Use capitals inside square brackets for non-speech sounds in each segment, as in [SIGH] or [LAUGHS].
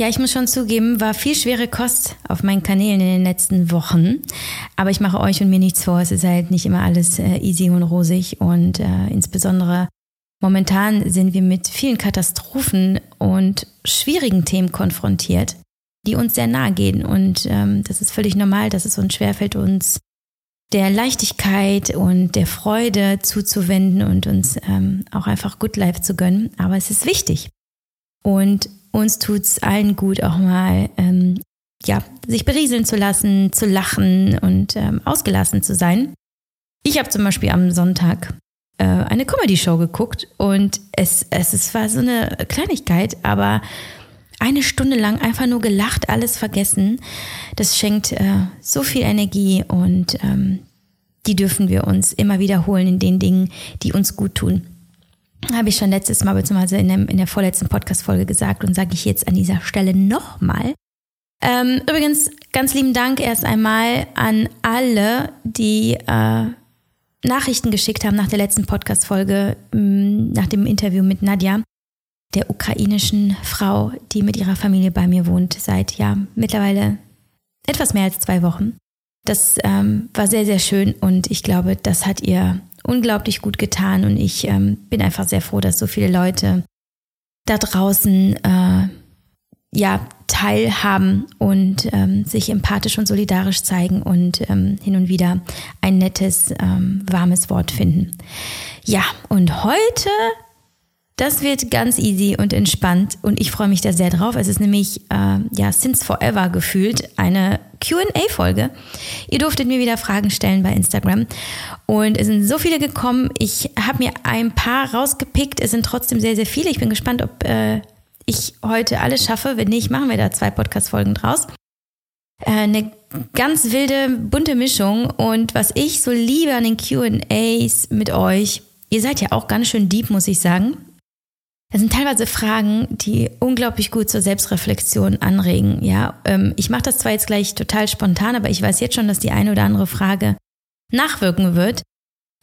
Ja, ich muss schon zugeben, war viel schwere Kost auf meinen Kanälen in den letzten Wochen. Aber ich mache euch und mir nichts vor. Es ist halt nicht immer alles äh, easy und rosig. Und äh, insbesondere momentan sind wir mit vielen Katastrophen und schwierigen Themen konfrontiert, die uns sehr nahe gehen. Und ähm, das ist völlig normal, dass es uns schwerfällt, uns der Leichtigkeit und der Freude zuzuwenden und uns ähm, auch einfach Good Life zu gönnen. Aber es ist wichtig. Und uns tut es allen gut, auch mal ähm, ja, sich berieseln zu lassen, zu lachen und ähm, ausgelassen zu sein. Ich habe zum Beispiel am Sonntag äh, eine Comedy-Show geguckt und es, es, es war so eine Kleinigkeit, aber eine Stunde lang einfach nur gelacht, alles vergessen. Das schenkt äh, so viel Energie und ähm, die dürfen wir uns immer wiederholen in den Dingen, die uns gut tun. Habe ich schon letztes Mal, beziehungsweise in, in der vorletzten Podcast-Folge gesagt und sage ich jetzt an dieser Stelle nochmal. Ähm, übrigens, ganz lieben Dank erst einmal an alle, die äh, Nachrichten geschickt haben nach der letzten Podcast-Folge, mm, nach dem Interview mit Nadja, der ukrainischen Frau, die mit ihrer Familie bei mir wohnt, seit ja mittlerweile etwas mehr als zwei Wochen. Das ähm, war sehr, sehr schön und ich glaube, das hat ihr unglaublich gut getan und ich ähm, bin einfach sehr froh, dass so viele Leute da draußen äh, ja teilhaben und ähm, sich empathisch und solidarisch zeigen und ähm, hin und wieder ein nettes, ähm, warmes Wort finden. Ja, und heute das wird ganz easy und entspannt und ich freue mich da sehr drauf. Es ist nämlich, äh, ja, since forever gefühlt eine QA-Folge. Ihr durftet mir wieder Fragen stellen bei Instagram und es sind so viele gekommen. Ich habe mir ein paar rausgepickt. Es sind trotzdem sehr, sehr viele. Ich bin gespannt, ob äh, ich heute alles schaffe. Wenn nicht, machen wir da zwei Podcast-Folgen draus. Äh, eine ganz wilde, bunte Mischung und was ich so liebe an den QAs mit euch, ihr seid ja auch ganz schön deep, muss ich sagen. Das sind teilweise Fragen, die unglaublich gut zur Selbstreflexion anregen. Ja, ähm, ich mache das zwar jetzt gleich total spontan, aber ich weiß jetzt schon, dass die eine oder andere Frage nachwirken wird.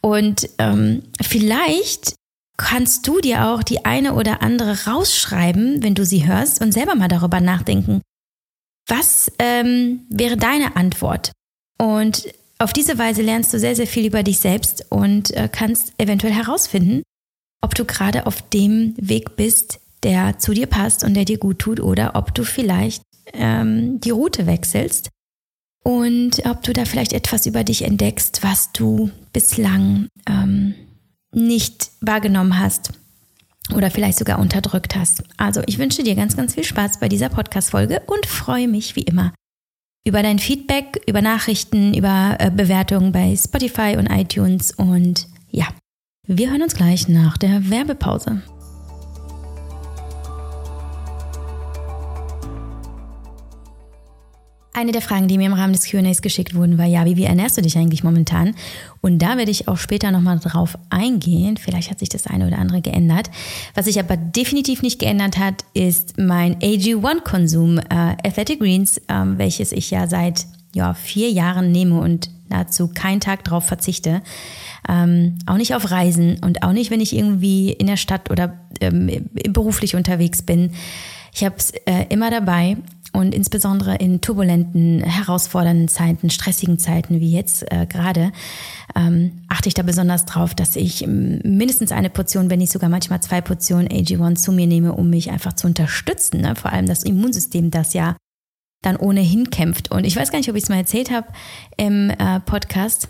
Und ähm, vielleicht kannst du dir auch die eine oder andere rausschreiben, wenn du sie hörst, und selber mal darüber nachdenken. Was ähm, wäre deine Antwort? Und auf diese Weise lernst du sehr, sehr viel über dich selbst und äh, kannst eventuell herausfinden, ob du gerade auf dem Weg bist, der zu dir passt und der dir gut tut, oder ob du vielleicht ähm, die Route wechselst und ob du da vielleicht etwas über dich entdeckst, was du bislang ähm, nicht wahrgenommen hast oder vielleicht sogar unterdrückt hast. Also ich wünsche dir ganz, ganz viel Spaß bei dieser Podcast-Folge und freue mich wie immer über dein Feedback, über Nachrichten, über äh, Bewertungen bei Spotify und iTunes und wir hören uns gleich nach der Werbepause. Eine der Fragen, die mir im Rahmen des QAs geschickt wurden, war, ja, wie, ernährst du dich eigentlich momentan? Und da werde ich auch später nochmal drauf eingehen. Vielleicht hat sich das eine oder andere geändert. Was sich aber definitiv nicht geändert hat, ist mein AG1-Konsum, äh, Athletic Greens, äh, welches ich ja seit ja, vier Jahren nehme und nahezu keinen Tag drauf verzichte. Ähm, auch nicht auf Reisen und auch nicht, wenn ich irgendwie in der Stadt oder ähm, beruflich unterwegs bin. Ich habe es äh, immer dabei und insbesondere in turbulenten, herausfordernden Zeiten, stressigen Zeiten wie jetzt äh, gerade, ähm, achte ich da besonders drauf, dass ich mindestens eine Portion, wenn nicht sogar manchmal zwei Portionen AG1 zu mir nehme, um mich einfach zu unterstützen. Ne? Vor allem das Immunsystem, das ja dann ohnehin kämpft. Und ich weiß gar nicht, ob ich es mal erzählt habe im äh, Podcast.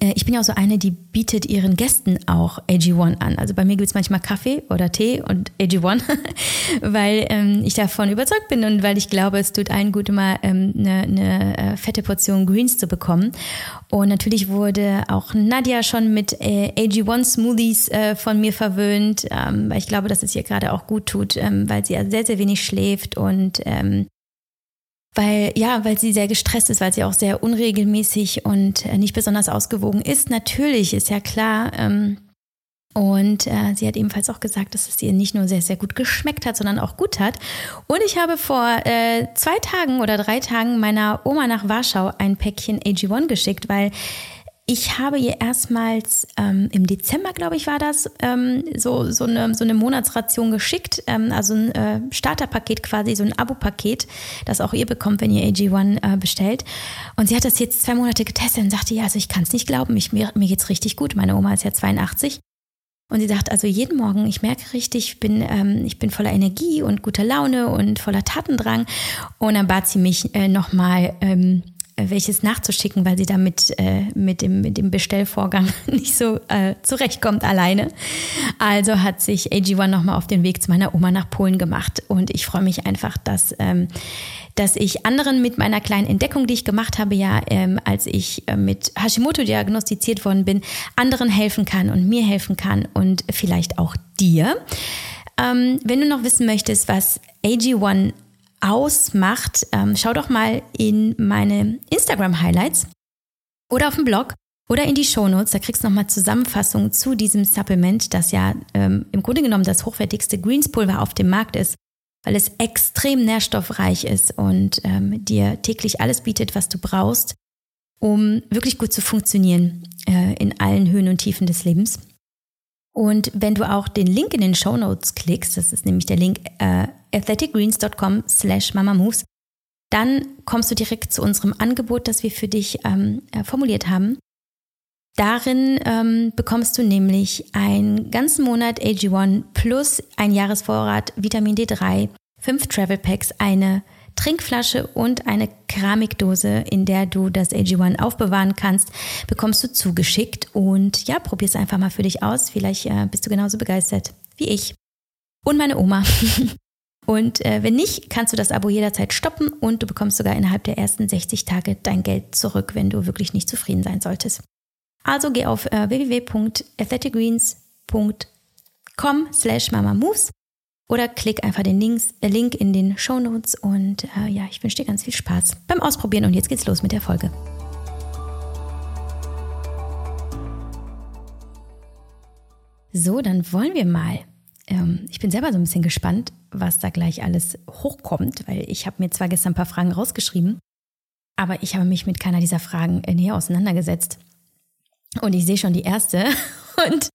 Äh, ich bin ja auch so eine, die bietet ihren Gästen auch AG1 an. Also bei mir gibt es manchmal Kaffee oder Tee und AG1, [LAUGHS] weil ähm, ich davon überzeugt bin und weil ich glaube, es tut allen gut, immer ähm, eine, eine äh, fette Portion Greens zu bekommen. Und natürlich wurde auch Nadja schon mit äh, AG1 Smoothies äh, von mir verwöhnt, ähm, weil ich glaube, dass es ihr gerade auch gut tut, ähm, weil sie ja sehr, sehr wenig schläft und ähm, weil ja, weil sie sehr gestresst ist, weil sie auch sehr unregelmäßig und äh, nicht besonders ausgewogen ist. Natürlich ist ja klar. Ähm, und äh, sie hat ebenfalls auch gesagt, dass es ihr nicht nur sehr, sehr gut geschmeckt hat, sondern auch gut hat. Und ich habe vor äh, zwei Tagen oder drei Tagen meiner Oma nach Warschau ein Päckchen AG1 geschickt, weil ich habe ihr erstmals ähm, im Dezember, glaube ich, war das, ähm, so, so, eine, so eine Monatsration geschickt. Ähm, also ein äh, Starterpaket quasi, so ein Abo-Paket, das auch ihr bekommt, wenn ihr AG1 äh, bestellt. Und sie hat das jetzt zwei Monate getestet und sagte, ja, also ich kann es nicht glauben, ich, mir, mir geht's richtig gut. Meine Oma ist ja 82. Und sie sagt, also jeden Morgen, ich merke richtig, ich bin, ähm, ich bin voller Energie und guter Laune und voller Tatendrang. Und dann bat sie mich äh, nochmal ähm, welches nachzuschicken, weil sie damit äh, mit, dem, mit dem Bestellvorgang [LAUGHS] nicht so äh, zurechtkommt alleine. Also hat sich AG1 nochmal auf den Weg zu meiner Oma nach Polen gemacht. Und ich freue mich einfach, dass, ähm, dass ich anderen mit meiner kleinen Entdeckung, die ich gemacht habe, ja, ähm, als ich äh, mit Hashimoto diagnostiziert worden bin, anderen helfen kann und mir helfen kann und vielleicht auch dir. Ähm, wenn du noch wissen möchtest, was AG1 ausmacht, ähm, schau doch mal in meine Instagram-Highlights oder auf dem Blog oder in die Shownotes. Da kriegst du nochmal Zusammenfassung zu diesem Supplement, das ja ähm, im Grunde genommen das hochwertigste Greenspulver auf dem Markt ist, weil es extrem nährstoffreich ist und ähm, dir täglich alles bietet, was du brauchst, um wirklich gut zu funktionieren äh, in allen Höhen und Tiefen des Lebens. Und wenn du auch den Link in den Show Notes klickst, das ist nämlich der Link äh, athleticgreens.com slash mamamoves, dann kommst du direkt zu unserem Angebot, das wir für dich ähm, äh, formuliert haben. Darin ähm, bekommst du nämlich einen ganzen Monat AG1 plus ein Jahresvorrat Vitamin D3, fünf Travel Packs, eine Trinkflasche und eine Keramikdose, in der du das AG1 aufbewahren kannst, bekommst du zugeschickt. Und ja, probier es einfach mal für dich aus. Vielleicht äh, bist du genauso begeistert wie ich. Und meine Oma. [LAUGHS] Und äh, wenn nicht, kannst du das Abo jederzeit stoppen und du bekommst sogar innerhalb der ersten 60 Tage dein Geld zurück, wenn du wirklich nicht zufrieden sein solltest. Also geh auf äh, www.athleticgreens.com slash mamamoves oder klick einfach den Links, äh, Link in den Show Notes und äh, ja, ich wünsche dir ganz viel Spaß beim Ausprobieren und jetzt geht's los mit der Folge. So, dann wollen wir mal. Ähm, ich bin selber so ein bisschen gespannt, was da gleich alles hochkommt, weil ich habe mir zwar gestern ein paar Fragen rausgeschrieben, aber ich habe mich mit keiner dieser Fragen äh, näher auseinandergesetzt. Und ich sehe schon die erste [LAUGHS] und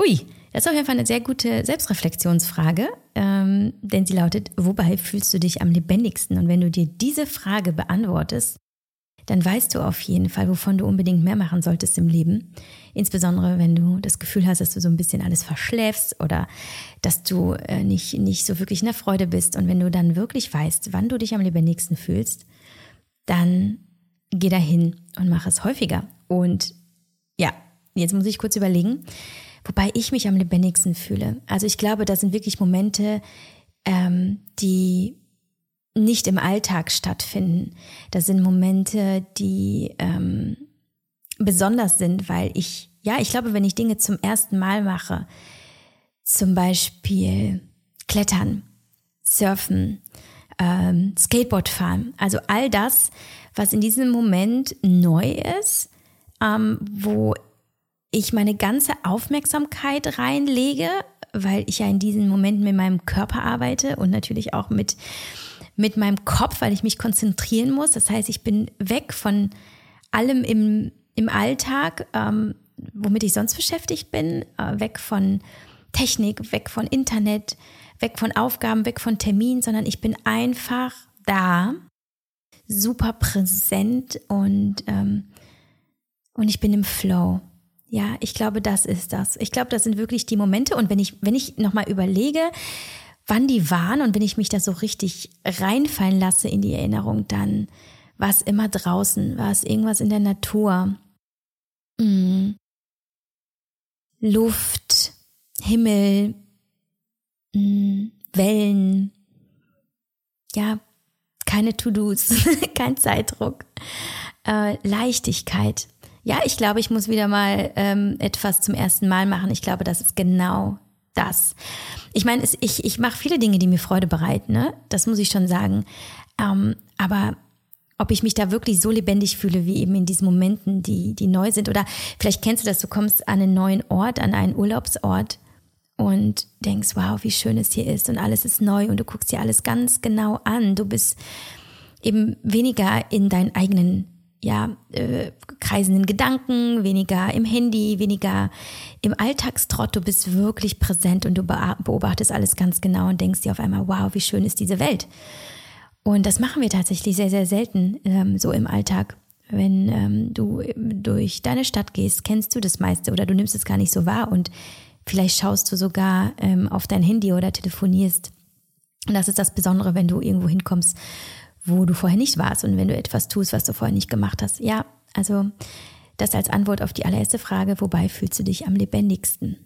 ui, das ist auf jeden Fall eine sehr gute Selbstreflexionsfrage, ähm, denn sie lautet, wobei fühlst du dich am lebendigsten? Und wenn du dir diese Frage beantwortest, dann weißt du auf jeden Fall, wovon du unbedingt mehr machen solltest im Leben. Insbesondere, wenn du das Gefühl hast, dass du so ein bisschen alles verschläfst oder dass du äh, nicht, nicht so wirklich in der Freude bist. Und wenn du dann wirklich weißt, wann du dich am lebendigsten fühlst, dann geh dahin und mach es häufiger. Und ja, jetzt muss ich kurz überlegen, wobei ich mich am lebendigsten fühle. Also ich glaube, das sind wirklich Momente, ähm, die nicht im Alltag stattfinden. Das sind Momente, die ähm, besonders sind, weil ich, ja, ich glaube, wenn ich Dinge zum ersten Mal mache, zum Beispiel Klettern, Surfen, ähm, Skateboard fahren, also all das, was in diesem Moment neu ist, ähm, wo ich meine ganze Aufmerksamkeit reinlege, weil ich ja in diesen Momenten mit meinem Körper arbeite und natürlich auch mit, mit meinem Kopf, weil ich mich konzentrieren muss. Das heißt, ich bin weg von allem im, im Alltag, ähm, womit ich sonst beschäftigt bin, äh, weg von Technik, weg von Internet, weg von Aufgaben, weg von Terminen, sondern ich bin einfach da, super präsent und, ähm, und ich bin im Flow. Ja, ich glaube, das ist das. Ich glaube, das sind wirklich die Momente. Und wenn ich, wenn ich nochmal überlege, wann die waren und wenn ich mich da so richtig reinfallen lasse in die Erinnerung, dann war es immer draußen, war es irgendwas in der Natur. Mhm. Luft, Himmel, mhm. Wellen. Ja, keine To-Dos, [LAUGHS] kein Zeitdruck. Äh, Leichtigkeit. Ja, ich glaube, ich muss wieder mal ähm, etwas zum ersten Mal machen. Ich glaube, das ist genau das. Ich meine, es, ich, ich mache viele Dinge, die mir Freude bereiten, ne? Das muss ich schon sagen. Ähm, aber ob ich mich da wirklich so lebendig fühle, wie eben in diesen Momenten, die, die neu sind. Oder vielleicht kennst du das, du kommst an einen neuen Ort, an einen Urlaubsort und denkst, wow, wie schön es hier ist und alles ist neu und du guckst dir alles ganz genau an. Du bist eben weniger in deinen eigenen ja, äh, kreisenden Gedanken, weniger im Handy, weniger im Alltagstrott. Du bist wirklich präsent und du beobachtest alles ganz genau und denkst dir auf einmal, wow, wie schön ist diese Welt. Und das machen wir tatsächlich sehr, sehr selten ähm, so im Alltag. Wenn ähm, du durch deine Stadt gehst, kennst du das meiste oder du nimmst es gar nicht so wahr und vielleicht schaust du sogar ähm, auf dein Handy oder telefonierst. Und das ist das Besondere, wenn du irgendwo hinkommst, wo du vorher nicht warst und wenn du etwas tust, was du vorher nicht gemacht hast. Ja, also das als Antwort auf die allererste Frage, wobei fühlst du dich am lebendigsten?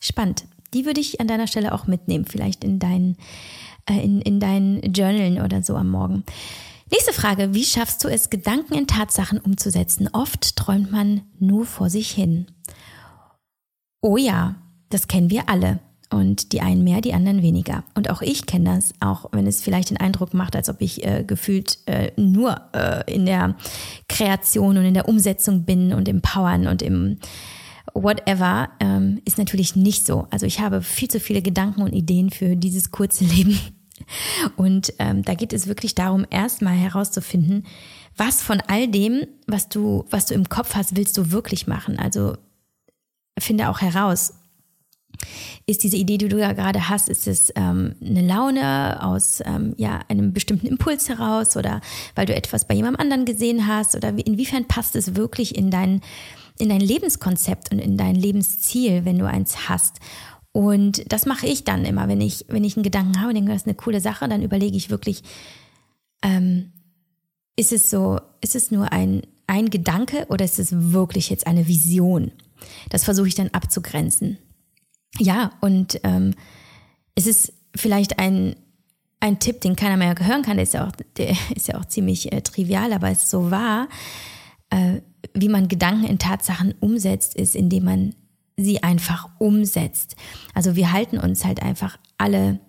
Spannend. Die würde ich an deiner Stelle auch mitnehmen, vielleicht in deinen äh, in, in deinen Journalen oder so am Morgen. Nächste Frage, wie schaffst du es, Gedanken in Tatsachen umzusetzen? Oft träumt man nur vor sich hin. Oh ja, das kennen wir alle. Und die einen mehr, die anderen weniger. Und auch ich kenne das, auch wenn es vielleicht den Eindruck macht, als ob ich äh, gefühlt äh, nur äh, in der Kreation und in der Umsetzung bin und im Powern und im whatever, ähm, ist natürlich nicht so. Also ich habe viel zu viele Gedanken und Ideen für dieses kurze [LAUGHS] Leben. Und ähm, da geht es wirklich darum, erstmal herauszufinden, was von all dem, was du, was du im Kopf hast, willst du wirklich machen. Also finde auch heraus, ist diese Idee, die du ja gerade hast, ist es ähm, eine Laune aus ähm, ja, einem bestimmten Impuls heraus oder weil du etwas bei jemandem anderen gesehen hast oder wie, inwiefern passt es wirklich in dein, in dein Lebenskonzept und in dein Lebensziel, wenn du eins hast? Und das mache ich dann immer, wenn ich, wenn ich einen Gedanken habe und denke, das ist eine coole Sache, dann überlege ich wirklich, ähm, ist es so, ist es nur ein, ein Gedanke oder ist es wirklich jetzt eine Vision? Das versuche ich dann abzugrenzen. Ja, und ähm, es ist vielleicht ein, ein Tipp, den keiner mehr hören kann, der ist ja auch, der [LAUGHS] ist ja auch ziemlich äh, trivial, aber es ist so wahr, äh, wie man Gedanken in Tatsachen umsetzt, ist, indem man sie einfach umsetzt. Also wir halten uns halt einfach alle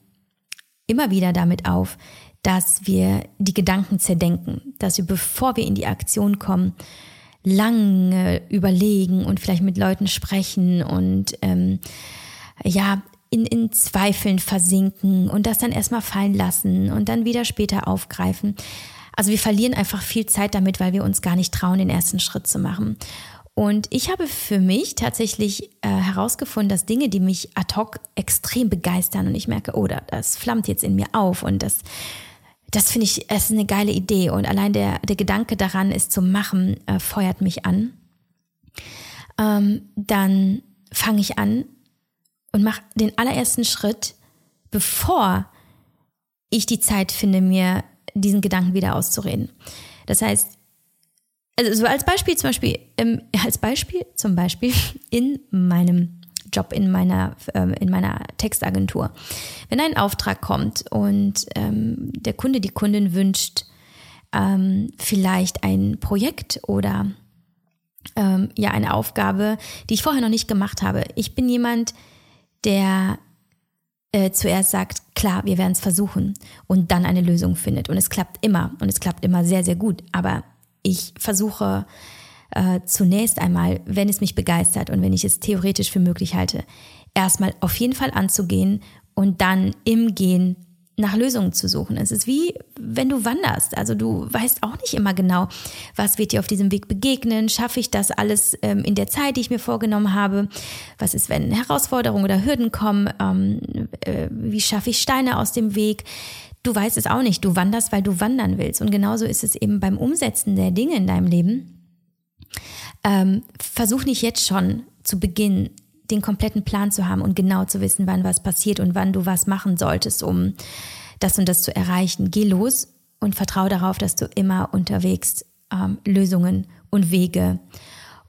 immer wieder damit auf, dass wir die Gedanken zerdenken, dass wir, bevor wir in die Aktion kommen, lange überlegen und vielleicht mit Leuten sprechen und ähm, ja, in, in Zweifeln versinken und das dann erstmal fallen lassen und dann wieder später aufgreifen. Also wir verlieren einfach viel Zeit damit, weil wir uns gar nicht trauen, den ersten Schritt zu machen. Und ich habe für mich tatsächlich äh, herausgefunden, dass Dinge, die mich ad hoc extrem begeistern und ich merke, oh, das flammt jetzt in mir auf und das, das finde ich, es ist eine geile Idee und allein der, der Gedanke daran, es zu machen, äh, feuert mich an. Ähm, dann fange ich an, und mache den allerersten Schritt, bevor ich die Zeit finde, mir diesen Gedanken wieder auszureden. Das heißt, also so als Beispiel zum Beispiel, ähm, als Beispiel zum Beispiel [LAUGHS] in meinem Job in meiner, ähm, in meiner Textagentur. Wenn ein Auftrag kommt und ähm, der Kunde, die Kundin wünscht ähm, vielleicht ein Projekt oder ähm, ja eine Aufgabe, die ich vorher noch nicht gemacht habe. Ich bin jemand, der äh, zuerst sagt, klar, wir werden es versuchen und dann eine Lösung findet. Und es klappt immer und es klappt immer sehr, sehr gut. Aber ich versuche äh, zunächst einmal, wenn es mich begeistert und wenn ich es theoretisch für möglich halte, erstmal auf jeden Fall anzugehen und dann im Gehen nach Lösungen zu suchen. Es ist wie, wenn du wanderst. Also du weißt auch nicht immer genau, was wird dir auf diesem Weg begegnen. Schaffe ich das alles ähm, in der Zeit, die ich mir vorgenommen habe? Was ist, wenn Herausforderungen oder Hürden kommen? Ähm, äh, wie schaffe ich Steine aus dem Weg? Du weißt es auch nicht. Du wanderst, weil du wandern willst. Und genauso ist es eben beim Umsetzen der Dinge in deinem Leben. Ähm, versuch nicht jetzt schon zu Beginn den kompletten Plan zu haben und genau zu wissen, wann was passiert und wann du was machen solltest, um das und das zu erreichen. Geh los und vertraue darauf, dass du immer unterwegs ähm, Lösungen und Wege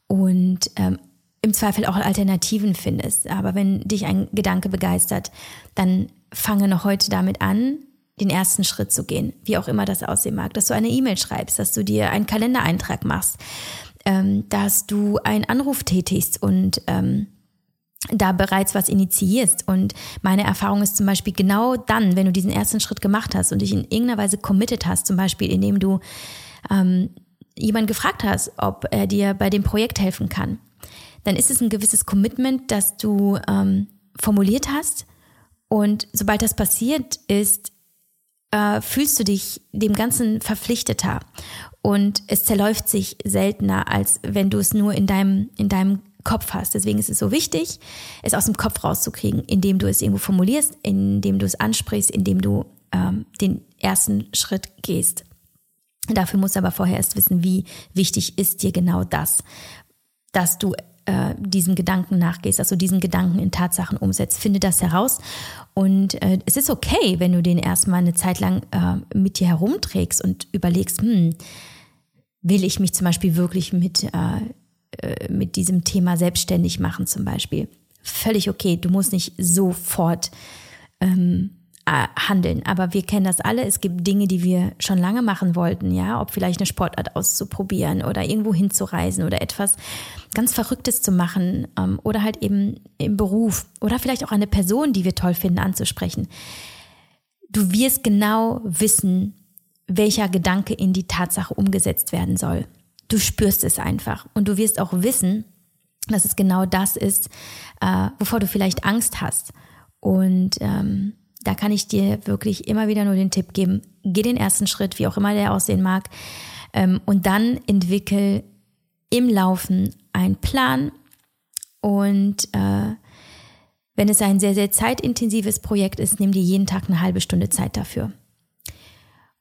und ähm, im Zweifel auch Alternativen findest. Aber wenn dich ein Gedanke begeistert, dann fange noch heute damit an, den ersten Schritt zu gehen, wie auch immer das aussehen mag, dass du eine E-Mail schreibst, dass du dir einen Kalendereintrag machst, ähm, dass du einen Anruf tätigst und ähm, da bereits was initiierst. Und meine Erfahrung ist zum Beispiel genau dann, wenn du diesen ersten Schritt gemacht hast und dich in irgendeiner Weise committed hast, zum Beispiel indem du ähm, jemanden gefragt hast, ob er dir bei dem Projekt helfen kann, dann ist es ein gewisses Commitment, das du ähm, formuliert hast. Und sobald das passiert ist, äh, fühlst du dich dem Ganzen verpflichteter und es zerläuft sich seltener, als wenn du es nur in deinem, in deinem Kopf hast. Deswegen ist es so wichtig, es aus dem Kopf rauszukriegen, indem du es irgendwo formulierst, indem du es ansprichst, indem du ähm, den ersten Schritt gehst. Dafür musst du aber vorher erst wissen, wie wichtig ist dir genau das, dass du äh, diesem Gedanken nachgehst, dass du diesen Gedanken in Tatsachen umsetzt. Finde das heraus. Und äh, es ist okay, wenn du den erstmal eine Zeit lang äh, mit dir herumträgst und überlegst, hm, will ich mich zum Beispiel wirklich mit, äh, mit diesem Thema selbstständig machen zum Beispiel. Völlig okay. Du musst nicht sofort ähm, äh, handeln. Aber wir kennen das alle. Es gibt Dinge, die wir schon lange machen wollten, ja, ob vielleicht eine Sportart auszuprobieren oder irgendwo hinzureisen oder etwas ganz Verrücktes zu machen ähm, oder halt eben im Beruf oder vielleicht auch eine Person, die wir toll finden, anzusprechen. Du wirst genau wissen, welcher Gedanke in die Tatsache umgesetzt werden soll. Du spürst es einfach und du wirst auch wissen, dass es genau das ist, äh, wovor du vielleicht Angst hast. Und ähm, da kann ich dir wirklich immer wieder nur den Tipp geben, geh den ersten Schritt, wie auch immer der aussehen mag, ähm, und dann entwickel im Laufen einen Plan und äh, wenn es ein sehr, sehr zeitintensives Projekt ist, nimm dir jeden Tag eine halbe Stunde Zeit dafür.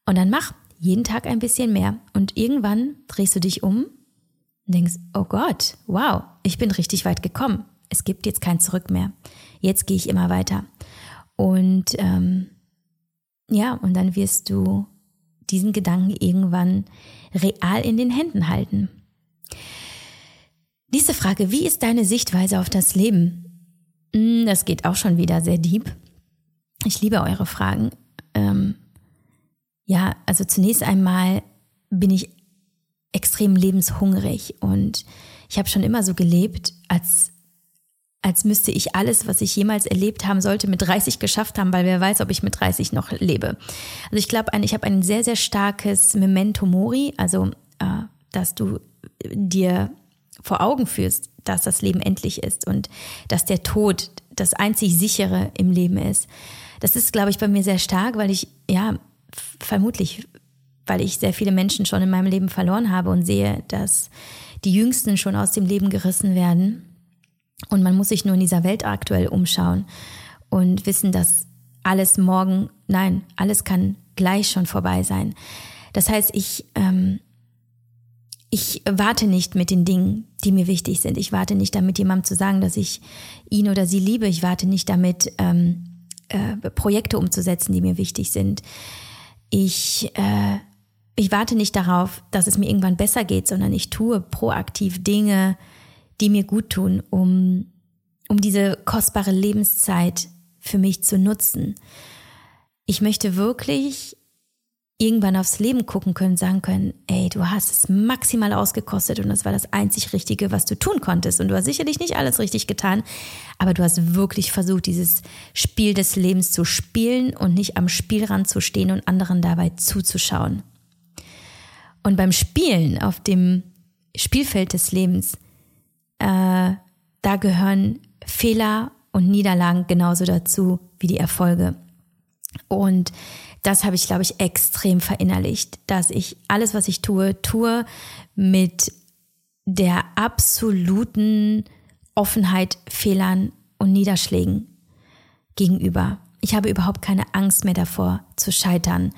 Und dann mach jeden Tag ein bisschen mehr. Und irgendwann drehst du dich um und denkst, oh Gott, wow, ich bin richtig weit gekommen. Es gibt jetzt kein Zurück mehr. Jetzt gehe ich immer weiter. Und ähm, ja, und dann wirst du diesen Gedanken irgendwann real in den Händen halten. Nächste Frage, wie ist deine Sichtweise auf das Leben? Hm, das geht auch schon wieder sehr deep. Ich liebe eure Fragen. Ähm, ja, also zunächst einmal bin ich extrem lebenshungrig und ich habe schon immer so gelebt, als als müsste ich alles, was ich jemals erlebt haben sollte, mit 30 geschafft haben, weil wer weiß, ob ich mit 30 noch lebe. Also ich glaube, ich habe ein sehr, sehr starkes Memento Mori, also äh, dass du dir vor Augen führst, dass das Leben endlich ist und dass der Tod das einzig sichere im Leben ist. Das ist, glaube ich, bei mir sehr stark, weil ich, ja, vermutlich, weil ich sehr viele Menschen schon in meinem Leben verloren habe und sehe, dass die Jüngsten schon aus dem Leben gerissen werden und man muss sich nur in dieser Welt aktuell umschauen und wissen, dass alles morgen, nein, alles kann gleich schon vorbei sein. Das heißt, ich, ähm, ich warte nicht mit den Dingen, die mir wichtig sind. Ich warte nicht damit, jemandem zu sagen, dass ich ihn oder sie liebe. Ich warte nicht damit, ähm, äh, Projekte umzusetzen, die mir wichtig sind. Ich, äh, ich warte nicht darauf, dass es mir irgendwann besser geht, sondern ich tue proaktiv Dinge, die mir gut tun, um, um diese kostbare Lebenszeit für mich zu nutzen. Ich möchte wirklich irgendwann aufs Leben gucken können, sagen können, ey, du hast es maximal ausgekostet und das war das einzig Richtige, was du tun konntest. Und du hast sicherlich nicht alles richtig getan, aber du hast wirklich versucht, dieses Spiel des Lebens zu spielen und nicht am Spielrand zu stehen und anderen dabei zuzuschauen. Und beim Spielen auf dem Spielfeld des Lebens äh, da gehören Fehler und Niederlagen genauso dazu wie die Erfolge. Und das habe ich, glaube ich, extrem verinnerlicht, dass ich alles, was ich tue, tue mit der absoluten Offenheit Fehlern und Niederschlägen gegenüber. Ich habe überhaupt keine Angst mehr davor zu scheitern,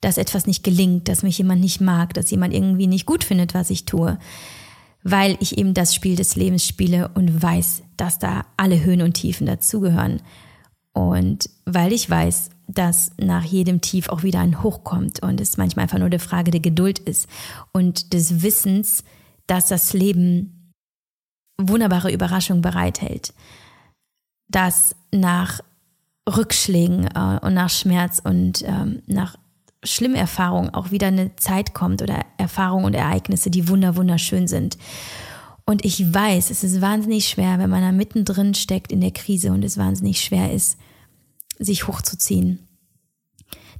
dass etwas nicht gelingt, dass mich jemand nicht mag, dass jemand irgendwie nicht gut findet, was ich tue weil ich eben das Spiel des Lebens spiele und weiß, dass da alle Höhen und Tiefen dazugehören. Und weil ich weiß, dass nach jedem Tief auch wieder ein Hoch kommt und es manchmal einfach nur eine Frage der Geduld ist und des Wissens, dass das Leben wunderbare Überraschungen bereithält. Dass nach Rückschlägen äh, und nach Schmerz und ähm, nach schlimme Erfahrungen auch wieder eine Zeit kommt oder Erfahrungen und Ereignisse, die wunder wunderschön sind. Und ich weiß, es ist wahnsinnig schwer, wenn man da mittendrin steckt in der Krise und es wahnsinnig schwer ist, sich hochzuziehen.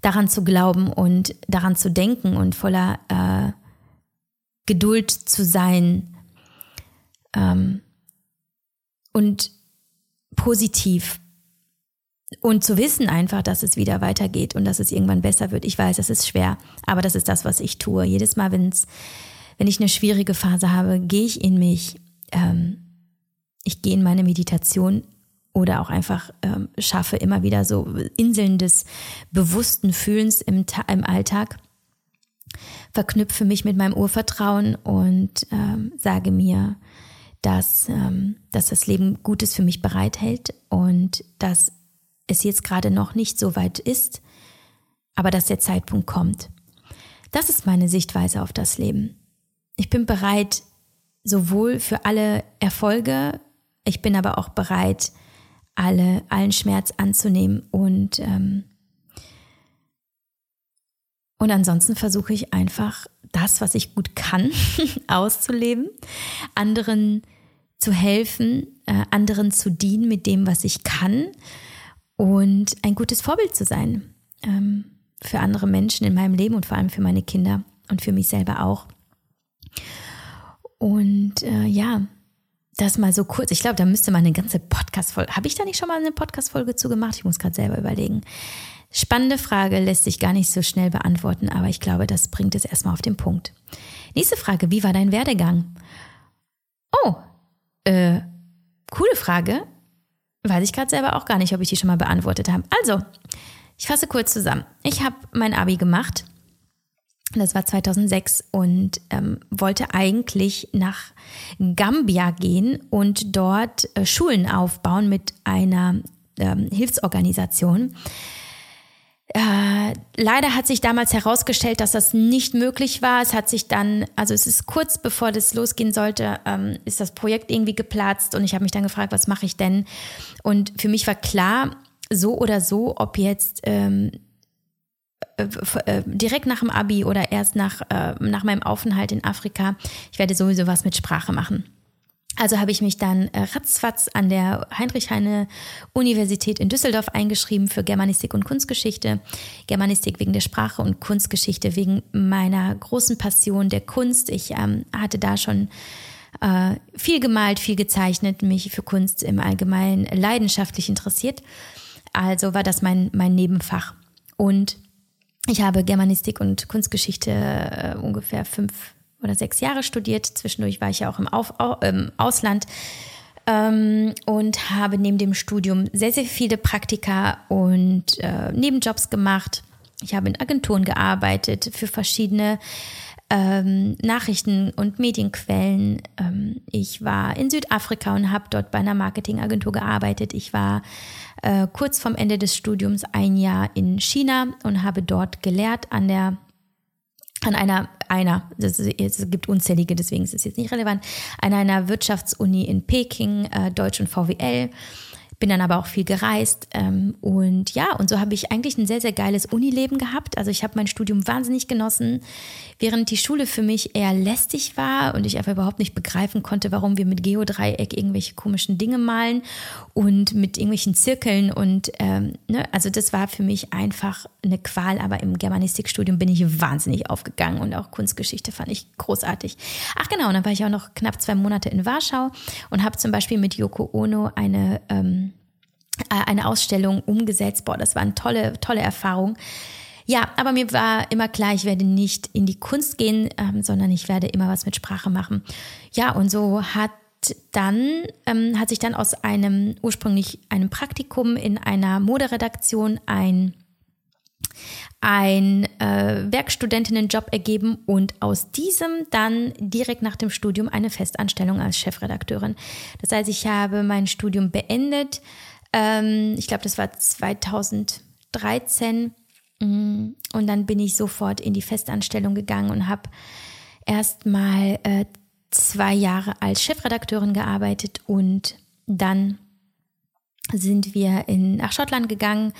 Daran zu glauben und daran zu denken und voller äh, Geduld zu sein ähm, und positiv und zu wissen einfach, dass es wieder weitergeht und dass es irgendwann besser wird. Ich weiß, es ist schwer, aber das ist das, was ich tue. Jedes Mal, wenn's, wenn ich eine schwierige Phase habe, gehe ich in mich, ähm, ich gehe in meine Meditation oder auch einfach ähm, schaffe immer wieder so Inseln des bewussten Fühlens im, im Alltag, verknüpfe mich mit meinem Urvertrauen und ähm, sage mir, dass, ähm, dass das Leben Gutes für mich bereithält und dass es jetzt gerade noch nicht so weit ist, aber dass der Zeitpunkt kommt. Das ist meine Sichtweise auf das Leben. Ich bin bereit sowohl für alle Erfolge, ich bin aber auch bereit, alle, allen Schmerz anzunehmen und, ähm, und ansonsten versuche ich einfach das, was ich gut kann, [LAUGHS] auszuleben, anderen zu helfen, äh, anderen zu dienen mit dem, was ich kann und ein gutes Vorbild zu sein ähm, für andere Menschen in meinem Leben und vor allem für meine Kinder und für mich selber auch. Und äh, ja, das mal so kurz. Ich glaube, da müsste man eine ganze Podcast-Folge. Habe ich da nicht schon mal eine Podcast-Folge zu gemacht? Ich muss gerade selber überlegen. Spannende Frage lässt sich gar nicht so schnell beantworten, aber ich glaube, das bringt es erstmal auf den Punkt. Nächste Frage: Wie war dein Werdegang? Oh, äh, coole Frage. Weiß ich gerade selber auch gar nicht, ob ich die schon mal beantwortet habe. Also, ich fasse kurz zusammen. Ich habe mein Abi gemacht. Das war 2006 und ähm, wollte eigentlich nach Gambia gehen und dort äh, Schulen aufbauen mit einer ähm, Hilfsorganisation. Äh, leider hat sich damals herausgestellt, dass das nicht möglich war. Es hat sich dann, also es ist kurz bevor das losgehen sollte, ähm, ist das Projekt irgendwie geplatzt und ich habe mich dann gefragt, was mache ich denn? Und für mich war klar, so oder so, ob jetzt ähm, äh, äh, direkt nach dem Abi oder erst nach, äh, nach meinem Aufenthalt in Afrika, ich werde sowieso was mit Sprache machen. Also habe ich mich dann äh, ratzfatz an der Heinrich-Heine-Universität in Düsseldorf eingeschrieben für Germanistik und Kunstgeschichte. Germanistik wegen der Sprache und Kunstgeschichte wegen meiner großen Passion der Kunst. Ich ähm, hatte da schon äh, viel gemalt, viel gezeichnet, mich für Kunst im Allgemeinen leidenschaftlich interessiert. Also war das mein, mein Nebenfach. Und ich habe Germanistik und Kunstgeschichte äh, ungefähr fünf oder sechs Jahre studiert. Zwischendurch war ich ja auch im, Auf, au, im Ausland ähm, und habe neben dem Studium sehr, sehr viele Praktika und äh, Nebenjobs gemacht. Ich habe in Agenturen gearbeitet für verschiedene ähm, Nachrichten und Medienquellen. Ähm, ich war in Südafrika und habe dort bei einer Marketingagentur gearbeitet. Ich war äh, kurz vorm Ende des Studiums ein Jahr in China und habe dort gelehrt an der an einer, einer, es gibt unzählige, deswegen ist es jetzt nicht relevant, an einer Wirtschaftsuni in Peking, äh, Deutsch und VWL bin dann aber auch viel gereist ähm, und ja, und so habe ich eigentlich ein sehr, sehr geiles Unileben gehabt. Also ich habe mein Studium wahnsinnig genossen, während die Schule für mich eher lästig war und ich einfach überhaupt nicht begreifen konnte, warum wir mit Geodreieck irgendwelche komischen Dinge malen und mit irgendwelchen Zirkeln und ähm, ne, also das war für mich einfach eine Qual, aber im Germanistikstudium bin ich wahnsinnig aufgegangen und auch Kunstgeschichte fand ich großartig. Ach genau, und dann war ich auch noch knapp zwei Monate in Warschau und habe zum Beispiel mit Yoko Ono eine ähm, äh, eine Ausstellung umgesetzt. Boah, das war eine tolle, tolle Erfahrung. Ja, aber mir war immer klar, ich werde nicht in die Kunst gehen, ähm, sondern ich werde immer was mit Sprache machen. Ja, und so hat dann ähm, hat sich dann aus einem ursprünglich einem Praktikum in einer Moderedaktion ein ein äh, Werkstudentinnenjob ergeben und aus diesem dann direkt nach dem Studium eine Festanstellung als Chefredakteurin. Das heißt, ich habe mein Studium beendet, ähm, ich glaube, das war 2013. Mm, und dann bin ich sofort in die Festanstellung gegangen und habe erst mal äh, zwei Jahre als Chefredakteurin gearbeitet und dann sind wir in, nach Schottland gegangen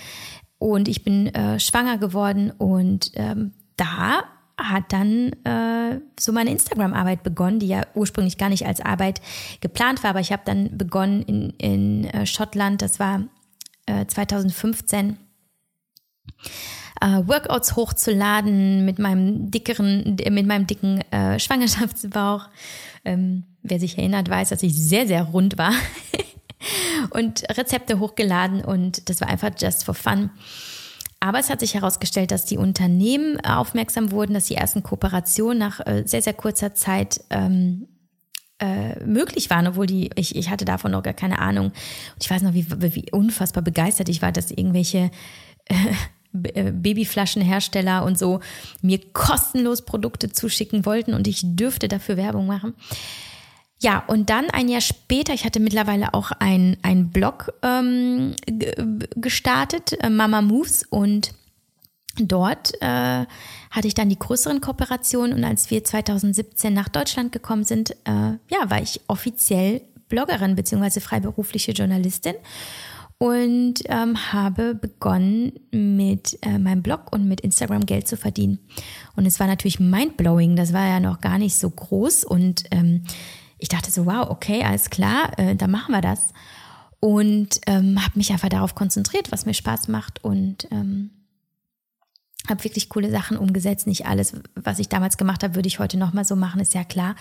und ich bin äh, schwanger geworden und ähm, da hat dann äh, so meine Instagram-Arbeit begonnen, die ja ursprünglich gar nicht als Arbeit geplant war, aber ich habe dann begonnen in, in äh, Schottland, das war äh, 2015, äh, Workouts hochzuladen mit meinem dickeren, mit meinem dicken äh, Schwangerschaftsbauch. Ähm, wer sich erinnert, weiß, dass ich sehr, sehr rund war. [LAUGHS] und Rezepte hochgeladen und das war einfach just for fun. Aber es hat sich herausgestellt, dass die Unternehmen aufmerksam wurden, dass die ersten Kooperationen nach äh, sehr, sehr kurzer Zeit ähm, äh, möglich waren, obwohl die, ich, ich hatte davon noch gar keine Ahnung. Und ich weiß noch, wie, wie unfassbar begeistert ich war, dass irgendwelche äh, äh, Babyflaschenhersteller und so mir kostenlos Produkte zuschicken wollten und ich dürfte dafür Werbung machen. Ja, und dann ein Jahr später, ich hatte mittlerweile auch ein Blog ähm, gestartet, äh, Mama Moves, und dort äh, hatte ich dann die größeren Kooperationen. Und als wir 2017 nach Deutschland gekommen sind, äh, ja, war ich offiziell Bloggerin beziehungsweise freiberufliche Journalistin und ähm, habe begonnen mit äh, meinem Blog und mit Instagram Geld zu verdienen. Und es war natürlich mindblowing, das war ja noch gar nicht so groß und ähm, ich dachte so, wow, okay, alles klar, äh, dann machen wir das. Und ähm, habe mich einfach darauf konzentriert, was mir Spaß macht und ähm, habe wirklich coole Sachen umgesetzt. Nicht alles, was ich damals gemacht habe, würde ich heute nochmal so machen, ist ja klar.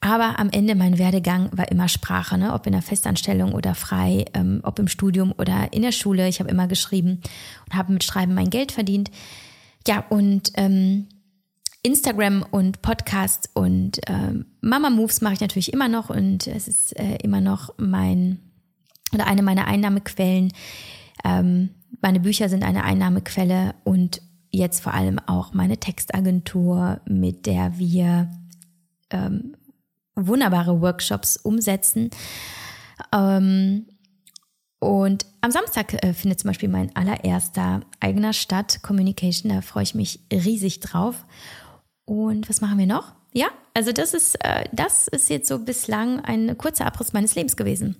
Aber am Ende mein Werdegang war immer Sprache, ne? ob in der Festanstellung oder frei, ähm, ob im Studium oder in der Schule. Ich habe immer geschrieben und habe mit Schreiben mein Geld verdient. Ja, und ähm, Instagram und Podcast und ähm, Mama Moves mache ich natürlich immer noch und es ist äh, immer noch mein oder eine meiner Einnahmequellen. Ähm, meine Bücher sind eine Einnahmequelle und jetzt vor allem auch meine Textagentur, mit der wir ähm, wunderbare Workshops umsetzen. Ähm, und am Samstag äh, findet zum Beispiel mein allererster eigener Stadt Communication. Da freue ich mich riesig drauf. Und was machen wir noch? Ja, also das ist, äh, das ist jetzt so bislang ein kurzer Abriss meines Lebens gewesen.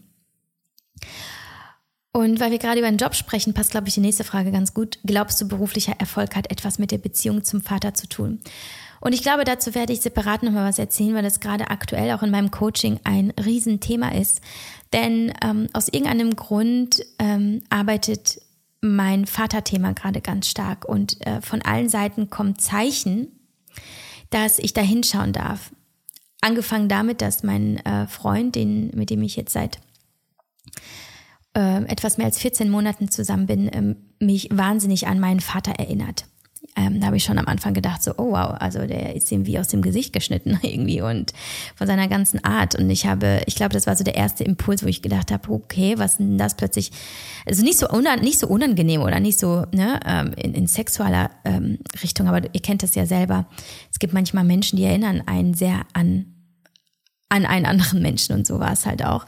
Und weil wir gerade über den Job sprechen, passt, glaube ich, die nächste Frage ganz gut. Glaubst du, beruflicher Erfolg hat etwas mit der Beziehung zum Vater zu tun? Und ich glaube, dazu werde ich separat nochmal was erzählen, weil das gerade aktuell auch in meinem Coaching ein Riesenthema ist. Denn ähm, aus irgendeinem Grund ähm, arbeitet mein Vaterthema gerade ganz stark und äh, von allen Seiten kommen Zeichen, dass ich da hinschauen darf. Angefangen damit, dass mein äh, Freund, den, mit dem ich jetzt seit äh, etwas mehr als 14 Monaten zusammen bin, ähm, mich wahnsinnig an meinen Vater erinnert. Ähm, da habe ich schon am Anfang gedacht, so, oh wow, also der ist ihm wie aus dem Gesicht geschnitten [LAUGHS] irgendwie und von seiner ganzen Art. Und ich habe, ich glaube, das war so der erste Impuls, wo ich gedacht habe, okay, was denn das plötzlich, also nicht so, nicht so unangenehm oder nicht so ne, ähm, in, in sexueller ähm, Richtung, aber ihr kennt das ja selber. Es gibt manchmal Menschen, die erinnern einen sehr an an einen anderen Menschen und so war es halt auch.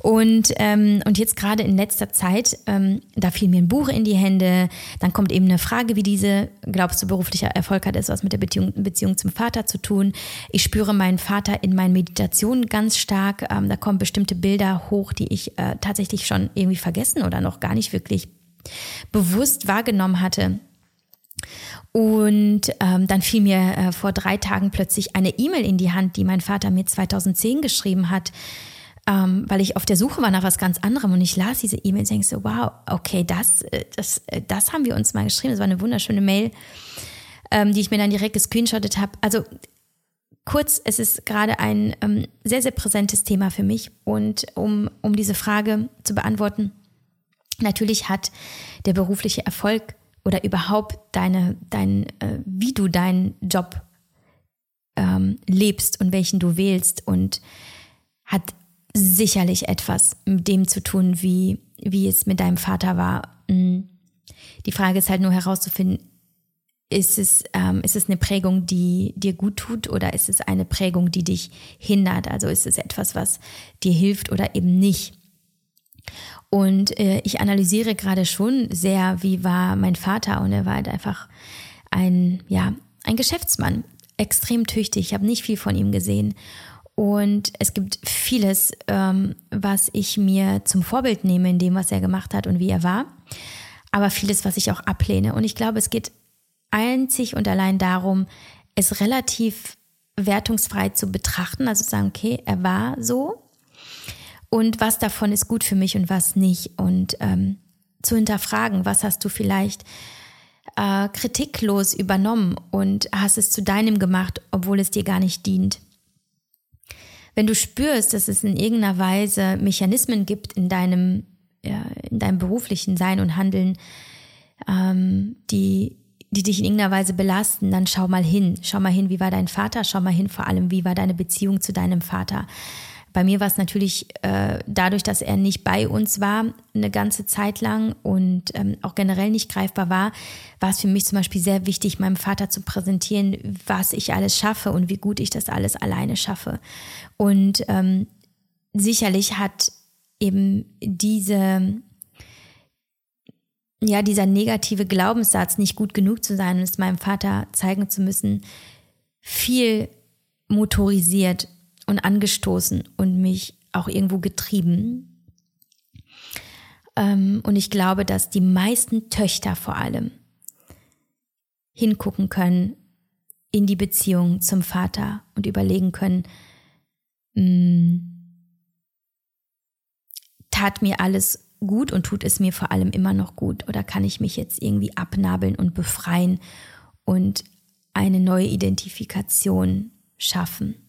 Und, ähm, und jetzt gerade in letzter Zeit, ähm, da fiel mir ein Buch in die Hände, dann kommt eben eine Frage wie diese, glaubst du, beruflicher Erfolg hat es was mit der Beziehung, Beziehung zum Vater zu tun? Ich spüre meinen Vater in meinen Meditationen ganz stark, ähm, da kommen bestimmte Bilder hoch, die ich äh, tatsächlich schon irgendwie vergessen oder noch gar nicht wirklich bewusst wahrgenommen hatte. Und ähm, dann fiel mir äh, vor drei Tagen plötzlich eine E-Mail in die Hand, die mein Vater mir 2010 geschrieben hat, ähm, weil ich auf der Suche war nach was ganz anderem und ich las diese E-Mail und denke so, wow, okay, das, äh, das, äh, das haben wir uns mal geschrieben. Das war eine wunderschöne Mail, ähm, die ich mir dann direkt gescreenshottet habe. Also kurz, es ist gerade ein ähm, sehr, sehr präsentes Thema für mich. Und um, um diese Frage zu beantworten, natürlich hat der berufliche Erfolg oder überhaupt deine, dein, äh, wie du deinen Job ähm, lebst und welchen du wählst und hat sicherlich etwas mit dem zu tun, wie, wie es mit deinem Vater war. Mhm. Die Frage ist halt nur herauszufinden, ist es, ähm, ist es eine Prägung, die dir gut tut oder ist es eine Prägung, die dich hindert? Also ist es etwas, was dir hilft oder eben nicht? Und äh, ich analysiere gerade schon sehr, wie war mein Vater und er war halt einfach ein, ja, ein Geschäftsmann, extrem tüchtig. Ich habe nicht viel von ihm gesehen. Und es gibt vieles, ähm, was ich mir zum Vorbild nehme in dem, was er gemacht hat und wie er war. Aber vieles, was ich auch ablehne. Und ich glaube, es geht einzig und allein darum, es relativ wertungsfrei zu betrachten. Also zu sagen, okay, er war so und was davon ist gut für mich und was nicht. Und ähm, zu hinterfragen, was hast du vielleicht äh, kritiklos übernommen und hast es zu deinem gemacht, obwohl es dir gar nicht dient. wenn du spürst, dass es in irgendeiner Weise Mechanismen gibt in deinem, ja, in deinem beruflichen Sein und Handeln, ähm, die, die dich in irgendeiner Weise belasten, dann schau mal hin. Schau mal hin, wie war dein Vater? Schau mal hin, vor allem, wie war deine Beziehung zu deinem Vater? Bei mir war es natürlich äh, dadurch, dass er nicht bei uns war eine ganze Zeit lang und ähm, auch generell nicht greifbar war, war es für mich zum Beispiel sehr wichtig, meinem Vater zu präsentieren, was ich alles schaffe und wie gut ich das alles alleine schaffe. Und ähm, sicherlich hat eben diese ja, dieser negative Glaubenssatz, nicht gut genug zu sein und es meinem Vater zeigen zu müssen, viel motorisiert und angestoßen und mich auch irgendwo getrieben. Ähm, und ich glaube, dass die meisten Töchter vor allem hingucken können in die Beziehung zum Vater und überlegen können, hm, tat mir alles gut und tut es mir vor allem immer noch gut oder kann ich mich jetzt irgendwie abnabeln und befreien und eine neue Identifikation schaffen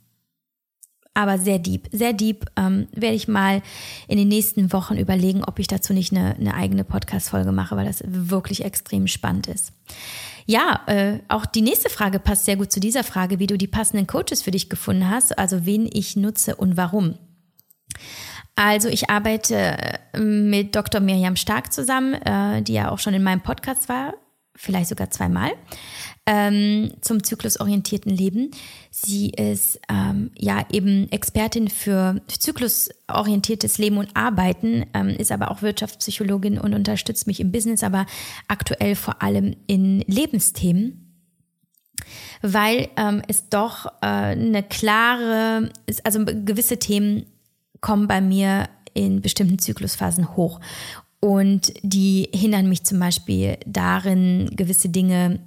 aber sehr deep. Sehr deep ähm, werde ich mal in den nächsten Wochen überlegen, ob ich dazu nicht eine, eine eigene Podcast-Folge mache, weil das wirklich extrem spannend ist. Ja, äh, auch die nächste Frage passt sehr gut zu dieser Frage, wie du die passenden Coaches für dich gefunden hast, also wen ich nutze und warum. Also ich arbeite mit Dr. Miriam Stark zusammen, äh, die ja auch schon in meinem Podcast war, vielleicht sogar zweimal ähm, zum zyklusorientierten Leben. Sie ist ähm, ja eben Expertin für zyklusorientiertes Leben und Arbeiten, ähm, ist aber auch Wirtschaftspsychologin und unterstützt mich im Business, aber aktuell vor allem in Lebensthemen weil ähm, es doch äh, eine klare, also gewisse Themen kommen bei mir in bestimmten Zyklusphasen hoch. Und die hindern mich zum Beispiel darin, gewisse Dinge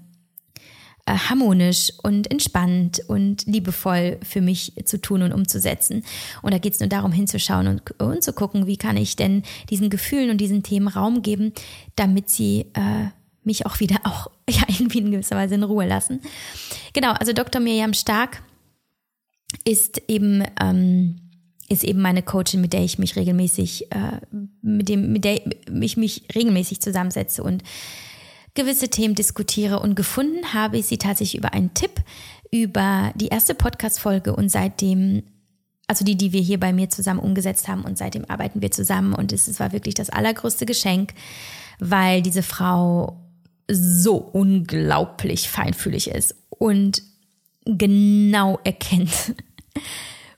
harmonisch und entspannt und liebevoll für mich zu tun und umzusetzen. Und da geht es nur darum, hinzuschauen und, und zu gucken, wie kann ich denn diesen Gefühlen und diesen Themen Raum geben, damit sie äh, mich auch wieder [LAUGHS] auch ja, irgendwie in gewisser Weise in Ruhe lassen. Genau, also Dr. Miriam Stark ist eben ähm, ist eben meine Coachin, mit der ich mich regelmäßig, äh, mit dem, mit der ich mich regelmäßig zusammensetze und gewisse Themen diskutiere. Und gefunden habe ich sie tatsächlich über einen Tipp, über die erste Podcast-Folge und seitdem, also die, die wir hier bei mir zusammen umgesetzt haben und seitdem arbeiten wir zusammen und es, es war wirklich das allergrößte Geschenk, weil diese Frau so unglaublich feinfühlig ist und genau erkennt,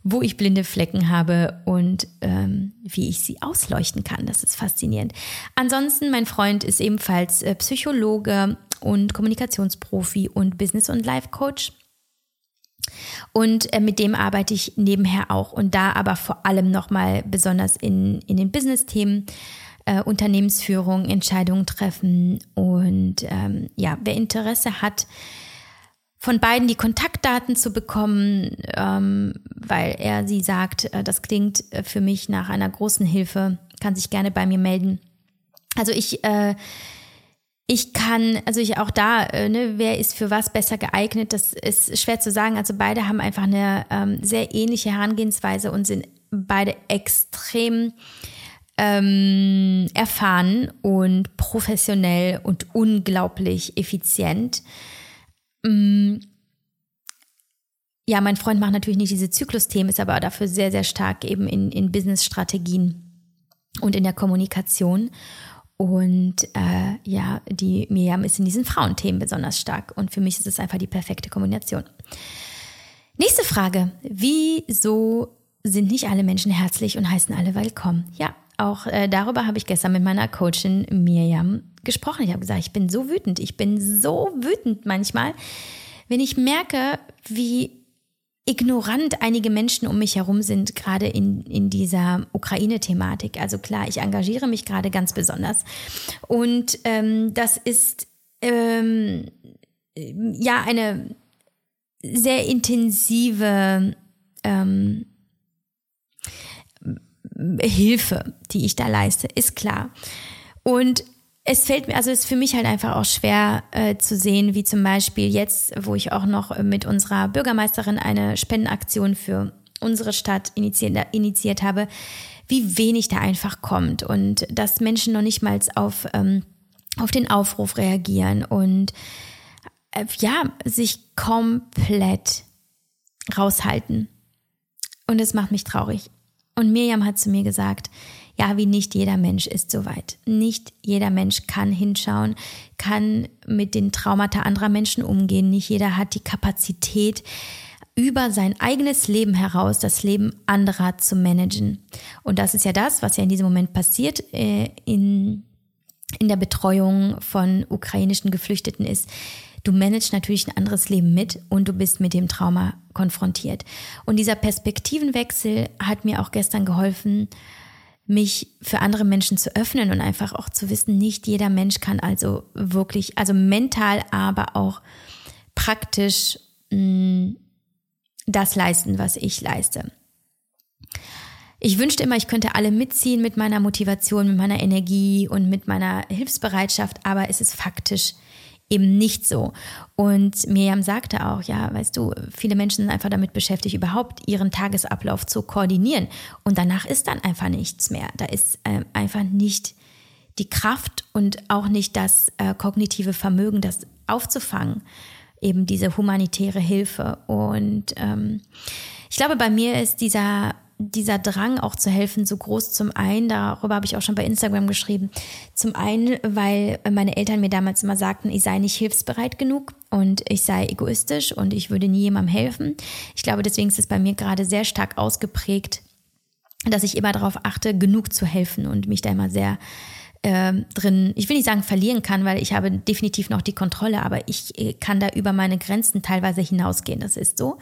wo ich blinde Flecken habe und ähm, wie ich sie ausleuchten kann. Das ist faszinierend. Ansonsten, mein Freund ist ebenfalls äh, Psychologe und Kommunikationsprofi und Business- und Life-Coach. Und äh, mit dem arbeite ich nebenher auch und da aber vor allem nochmal besonders in, in den Business-Themen. Äh, Unternehmensführung, Entscheidungen treffen und ähm, ja, wer Interesse hat, von beiden die Kontaktdaten zu bekommen, ähm, weil er sie sagt, äh, das klingt äh, für mich nach einer großen Hilfe, kann sich gerne bei mir melden. Also ich, äh, ich kann, also ich auch da, äh, ne, wer ist für was besser geeignet, das ist schwer zu sagen. Also beide haben einfach eine ähm, sehr ähnliche Herangehensweise und sind beide extrem ähm, erfahren und professionell und unglaublich effizient. Mm. Ja, mein Freund macht natürlich nicht diese Zyklusthemen, ist aber dafür sehr, sehr stark eben in, in Business-Strategien und in der Kommunikation. Und äh, ja, die Miriam ist in diesen Frauenthemen besonders stark. Und für mich ist es einfach die perfekte Kombination. Nächste Frage. Wieso sind nicht alle Menschen herzlich und heißen alle willkommen? Ja, auch äh, darüber habe ich gestern mit meiner Coachin Miriam gesprochen. Ich habe gesagt, ich bin so wütend. Ich bin so wütend manchmal, wenn ich merke, wie ignorant einige Menschen um mich herum sind, gerade in, in dieser Ukraine-Thematik. Also klar, ich engagiere mich gerade ganz besonders. Und ähm, das ist ähm, ja eine sehr intensive ähm, Hilfe, die ich da leiste, ist klar. Und es fällt mir, also es ist für mich halt einfach auch schwer äh, zu sehen, wie zum Beispiel jetzt, wo ich auch noch mit unserer Bürgermeisterin eine Spendenaktion für unsere Stadt initiiert, initiiert habe, wie wenig da einfach kommt und dass Menschen noch nicht mal auf, ähm, auf den Aufruf reagieren und äh, ja, sich komplett raushalten. Und es macht mich traurig. Und Miriam hat zu mir gesagt, ja, wie nicht jeder Mensch ist so weit. Nicht jeder Mensch kann hinschauen, kann mit den Traumata anderer Menschen umgehen. Nicht jeder hat die Kapazität, über sein eigenes Leben heraus das Leben anderer zu managen. Und das ist ja das, was ja in diesem Moment passiert äh, in, in der Betreuung von ukrainischen Geflüchteten ist. Du managst natürlich ein anderes Leben mit und du bist mit dem Trauma konfrontiert. Und dieser Perspektivenwechsel hat mir auch gestern geholfen, mich für andere Menschen zu öffnen und einfach auch zu wissen, nicht jeder Mensch kann also wirklich, also mental, aber auch praktisch mh, mm, das leisten, was ich leiste. Ich wünschte immer, ich könnte alle mitziehen mit meiner Motivation, mit meiner Energie und mit meiner Hilfsbereitschaft, aber es ist faktisch eben nicht so. Und Miriam sagte auch, ja, weißt du, viele Menschen sind einfach damit beschäftigt, überhaupt ihren Tagesablauf zu koordinieren. Und danach ist dann einfach nichts mehr. Da ist äh, einfach nicht die Kraft und auch nicht das äh, kognitive Vermögen, das aufzufangen, eben diese humanitäre Hilfe. Und ähm, ich glaube, bei mir ist dieser dieser Drang auch zu helfen so groß zum einen, darüber habe ich auch schon bei Instagram geschrieben, zum einen, weil meine Eltern mir damals immer sagten, ich sei nicht hilfsbereit genug und ich sei egoistisch und ich würde nie jemandem helfen. Ich glaube, deswegen ist es bei mir gerade sehr stark ausgeprägt, dass ich immer darauf achte, genug zu helfen und mich da immer sehr äh, drin, ich will nicht sagen verlieren kann, weil ich habe definitiv noch die Kontrolle, aber ich äh, kann da über meine Grenzen teilweise hinausgehen. Das ist so.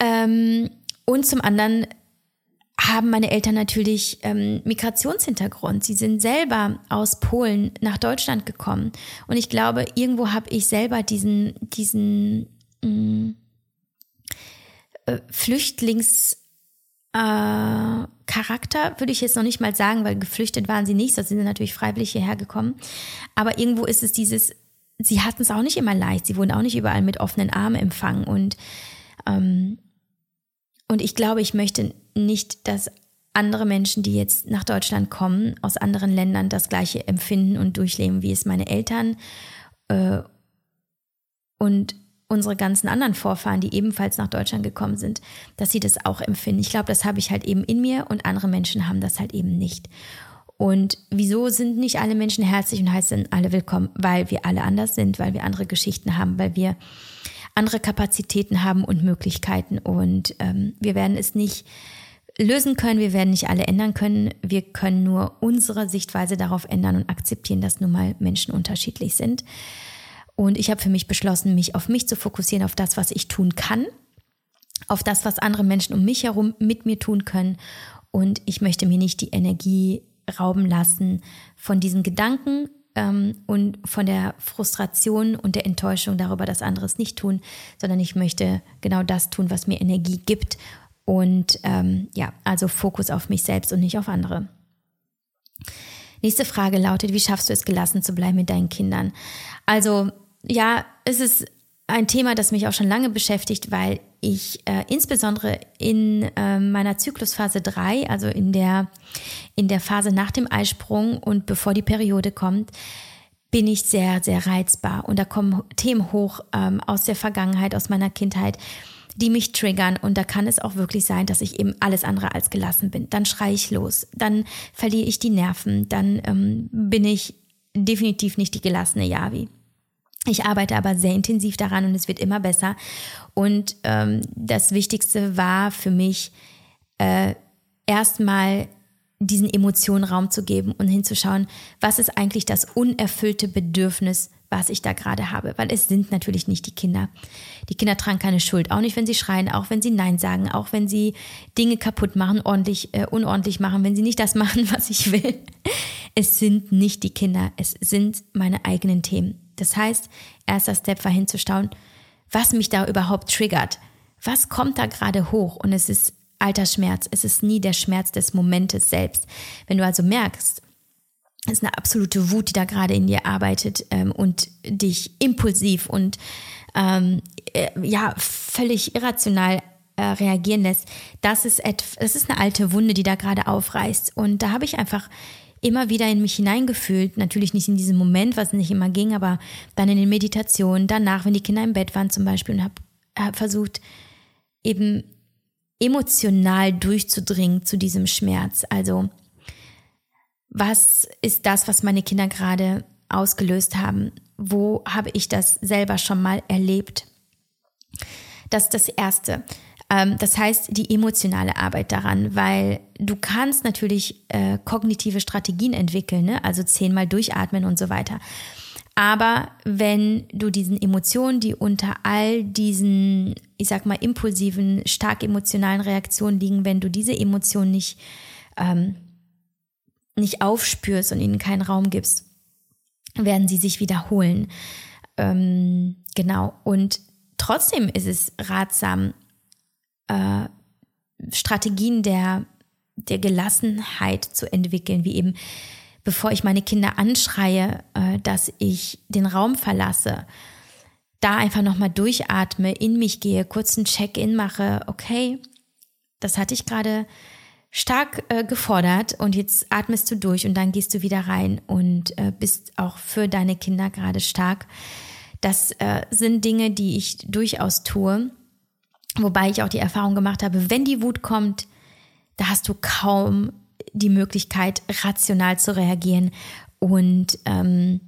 Ähm, und zum anderen haben meine Eltern natürlich ähm, Migrationshintergrund. Sie sind selber aus Polen nach Deutschland gekommen. Und ich glaube, irgendwo habe ich selber diesen, diesen mh, mm, äh, Flüchtlings... Äh, würde ich jetzt noch nicht mal sagen, weil geflüchtet waren sie nicht, da sind sie natürlich freiwillig hierher gekommen. Aber irgendwo ist es dieses, sie hatten es auch nicht immer leicht, sie wurden auch nicht überall mit offenen Armen empfangen. Und ähm, und ich glaube, ich möchte nicht, dass andere Menschen, die jetzt nach Deutschland kommen, aus anderen Ländern das gleiche empfinden und durchleben, wie es meine Eltern äh, und unsere ganzen anderen Vorfahren, die ebenfalls nach Deutschland gekommen sind, dass sie das auch empfinden. Ich glaube, das habe ich halt eben in mir und andere Menschen haben das halt eben nicht. Und wieso sind nicht alle Menschen herzlich und heißen alle willkommen? Weil wir alle anders sind, weil wir andere Geschichten haben, weil wir andere Kapazitäten haben und Möglichkeiten. Und ähm, wir werden es nicht lösen können, wir werden nicht alle ändern können. Wir können nur unsere Sichtweise darauf ändern und akzeptieren, dass nun mal Menschen unterschiedlich sind. Und ich habe für mich beschlossen, mich auf mich zu fokussieren, auf das, was ich tun kann, auf das, was andere Menschen um mich herum mit mir tun können. Und ich möchte mir nicht die Energie rauben lassen von diesen Gedanken, ähm, und von der Frustration und der Enttäuschung darüber, dass andere es nicht tun, sondern ich möchte genau das tun, was mir Energie gibt. Und ähm, ja, also Fokus auf mich selbst und nicht auf andere. Nächste Frage lautet, wie schaffst du es gelassen zu bleiben mit deinen Kindern? Also ja, es ist ein Thema, das mich auch schon lange beschäftigt, weil ich äh, insbesondere in äh, meiner Zyklusphase 3, also in der, in der Phase nach dem Eisprung und bevor die Periode kommt, bin ich sehr, sehr reizbar. Und da kommen Themen hoch ähm, aus der Vergangenheit, aus meiner Kindheit, die mich triggern. Und da kann es auch wirklich sein, dass ich eben alles andere als gelassen bin. Dann schreie ich los, dann verliere ich die Nerven, dann ähm, bin ich definitiv nicht die gelassene Yavi. Ich arbeite aber sehr intensiv daran und es wird immer besser. Und ähm, das Wichtigste war für mich, äh, erstmal diesen Emotionen Raum zu geben und hinzuschauen, was ist eigentlich das unerfüllte Bedürfnis, was ich da gerade habe. Weil es sind natürlich nicht die Kinder. Die Kinder tragen keine Schuld, auch nicht, wenn sie schreien, auch wenn sie Nein sagen, auch wenn sie Dinge kaputt machen, ordentlich, äh, unordentlich machen, wenn sie nicht das [LAUGHS] machen, was ich will. Es sind nicht die Kinder, es sind meine eigenen Themen. Das heißt, erster Step war hinzuschauen, was mich da überhaupt triggert. Was kommt da gerade hoch? Und es ist alter Schmerz. Es ist nie der Schmerz des Momentes selbst. Wenn du also merkst, es ist eine absolute Wut, die da gerade in dir arbeitet ähm, und dich impulsiv und ähm, äh, ja völlig irrational äh, reagieren lässt, das ist, das ist eine alte Wunde, die da gerade aufreißt. Und da habe ich einfach immer wieder in mich hineingefühlt. Natürlich nicht in diesem Moment, was nicht immer ging, aber dann in den Meditationen, danach, wenn die Kinder im Bett waren zum Beispiel und habe hab versucht, eben emotional durchzudringen zu diesem Schmerz. Also, was ist das, was meine Kinder gerade ausgelöst haben? Wo habe ich das selber schon mal erlebt? Das ist das Erste. Ähm, das heißt, die emotionale Arbeit daran, weil du kannst natürlich äh, kognitive Strategien entwickeln, ne? also zehnmal durchatmen und so weiter. Aber wenn du diesen Emotionen, die unter all diesen, ich sag mal, impulsiven, stark emotionalen Reaktionen liegen, wenn du diese Emotionen nicht, ähm, nicht aufspürst und ihnen keinen Raum gibst, werden sie sich wiederholen. Ähm, genau. Und trotzdem ist es ratsam, äh, Strategien der, der Gelassenheit zu entwickeln, wie eben, bevor ich meine Kinder anschreie, äh, dass ich den Raum verlasse, da einfach nochmal durchatme, in mich gehe, kurz ein Check-in mache, okay, das hatte ich gerade stark äh, gefordert und jetzt atmest du durch und dann gehst du wieder rein und äh, bist auch für deine Kinder gerade stark. Das äh, sind Dinge, die ich durchaus tue Wobei ich auch die Erfahrung gemacht habe, wenn die Wut kommt, da hast du kaum die Möglichkeit, rational zu reagieren und, ähm,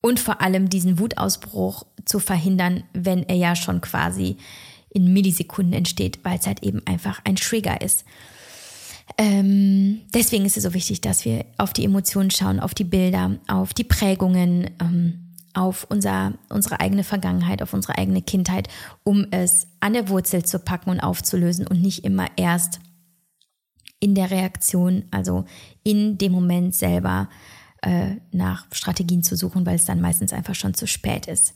und vor allem diesen Wutausbruch zu verhindern, wenn er ja schon quasi in Millisekunden entsteht, weil es halt eben einfach ein Trigger ist. Ähm, deswegen ist es so wichtig, dass wir auf die Emotionen schauen, auf die Bilder, auf die Prägungen. Ähm, auf unser, unsere eigene Vergangenheit, auf unsere eigene Kindheit, um es an der Wurzel zu packen und aufzulösen und nicht immer erst in der Reaktion, also in dem Moment selber äh, nach Strategien zu suchen, weil es dann meistens einfach schon zu spät ist.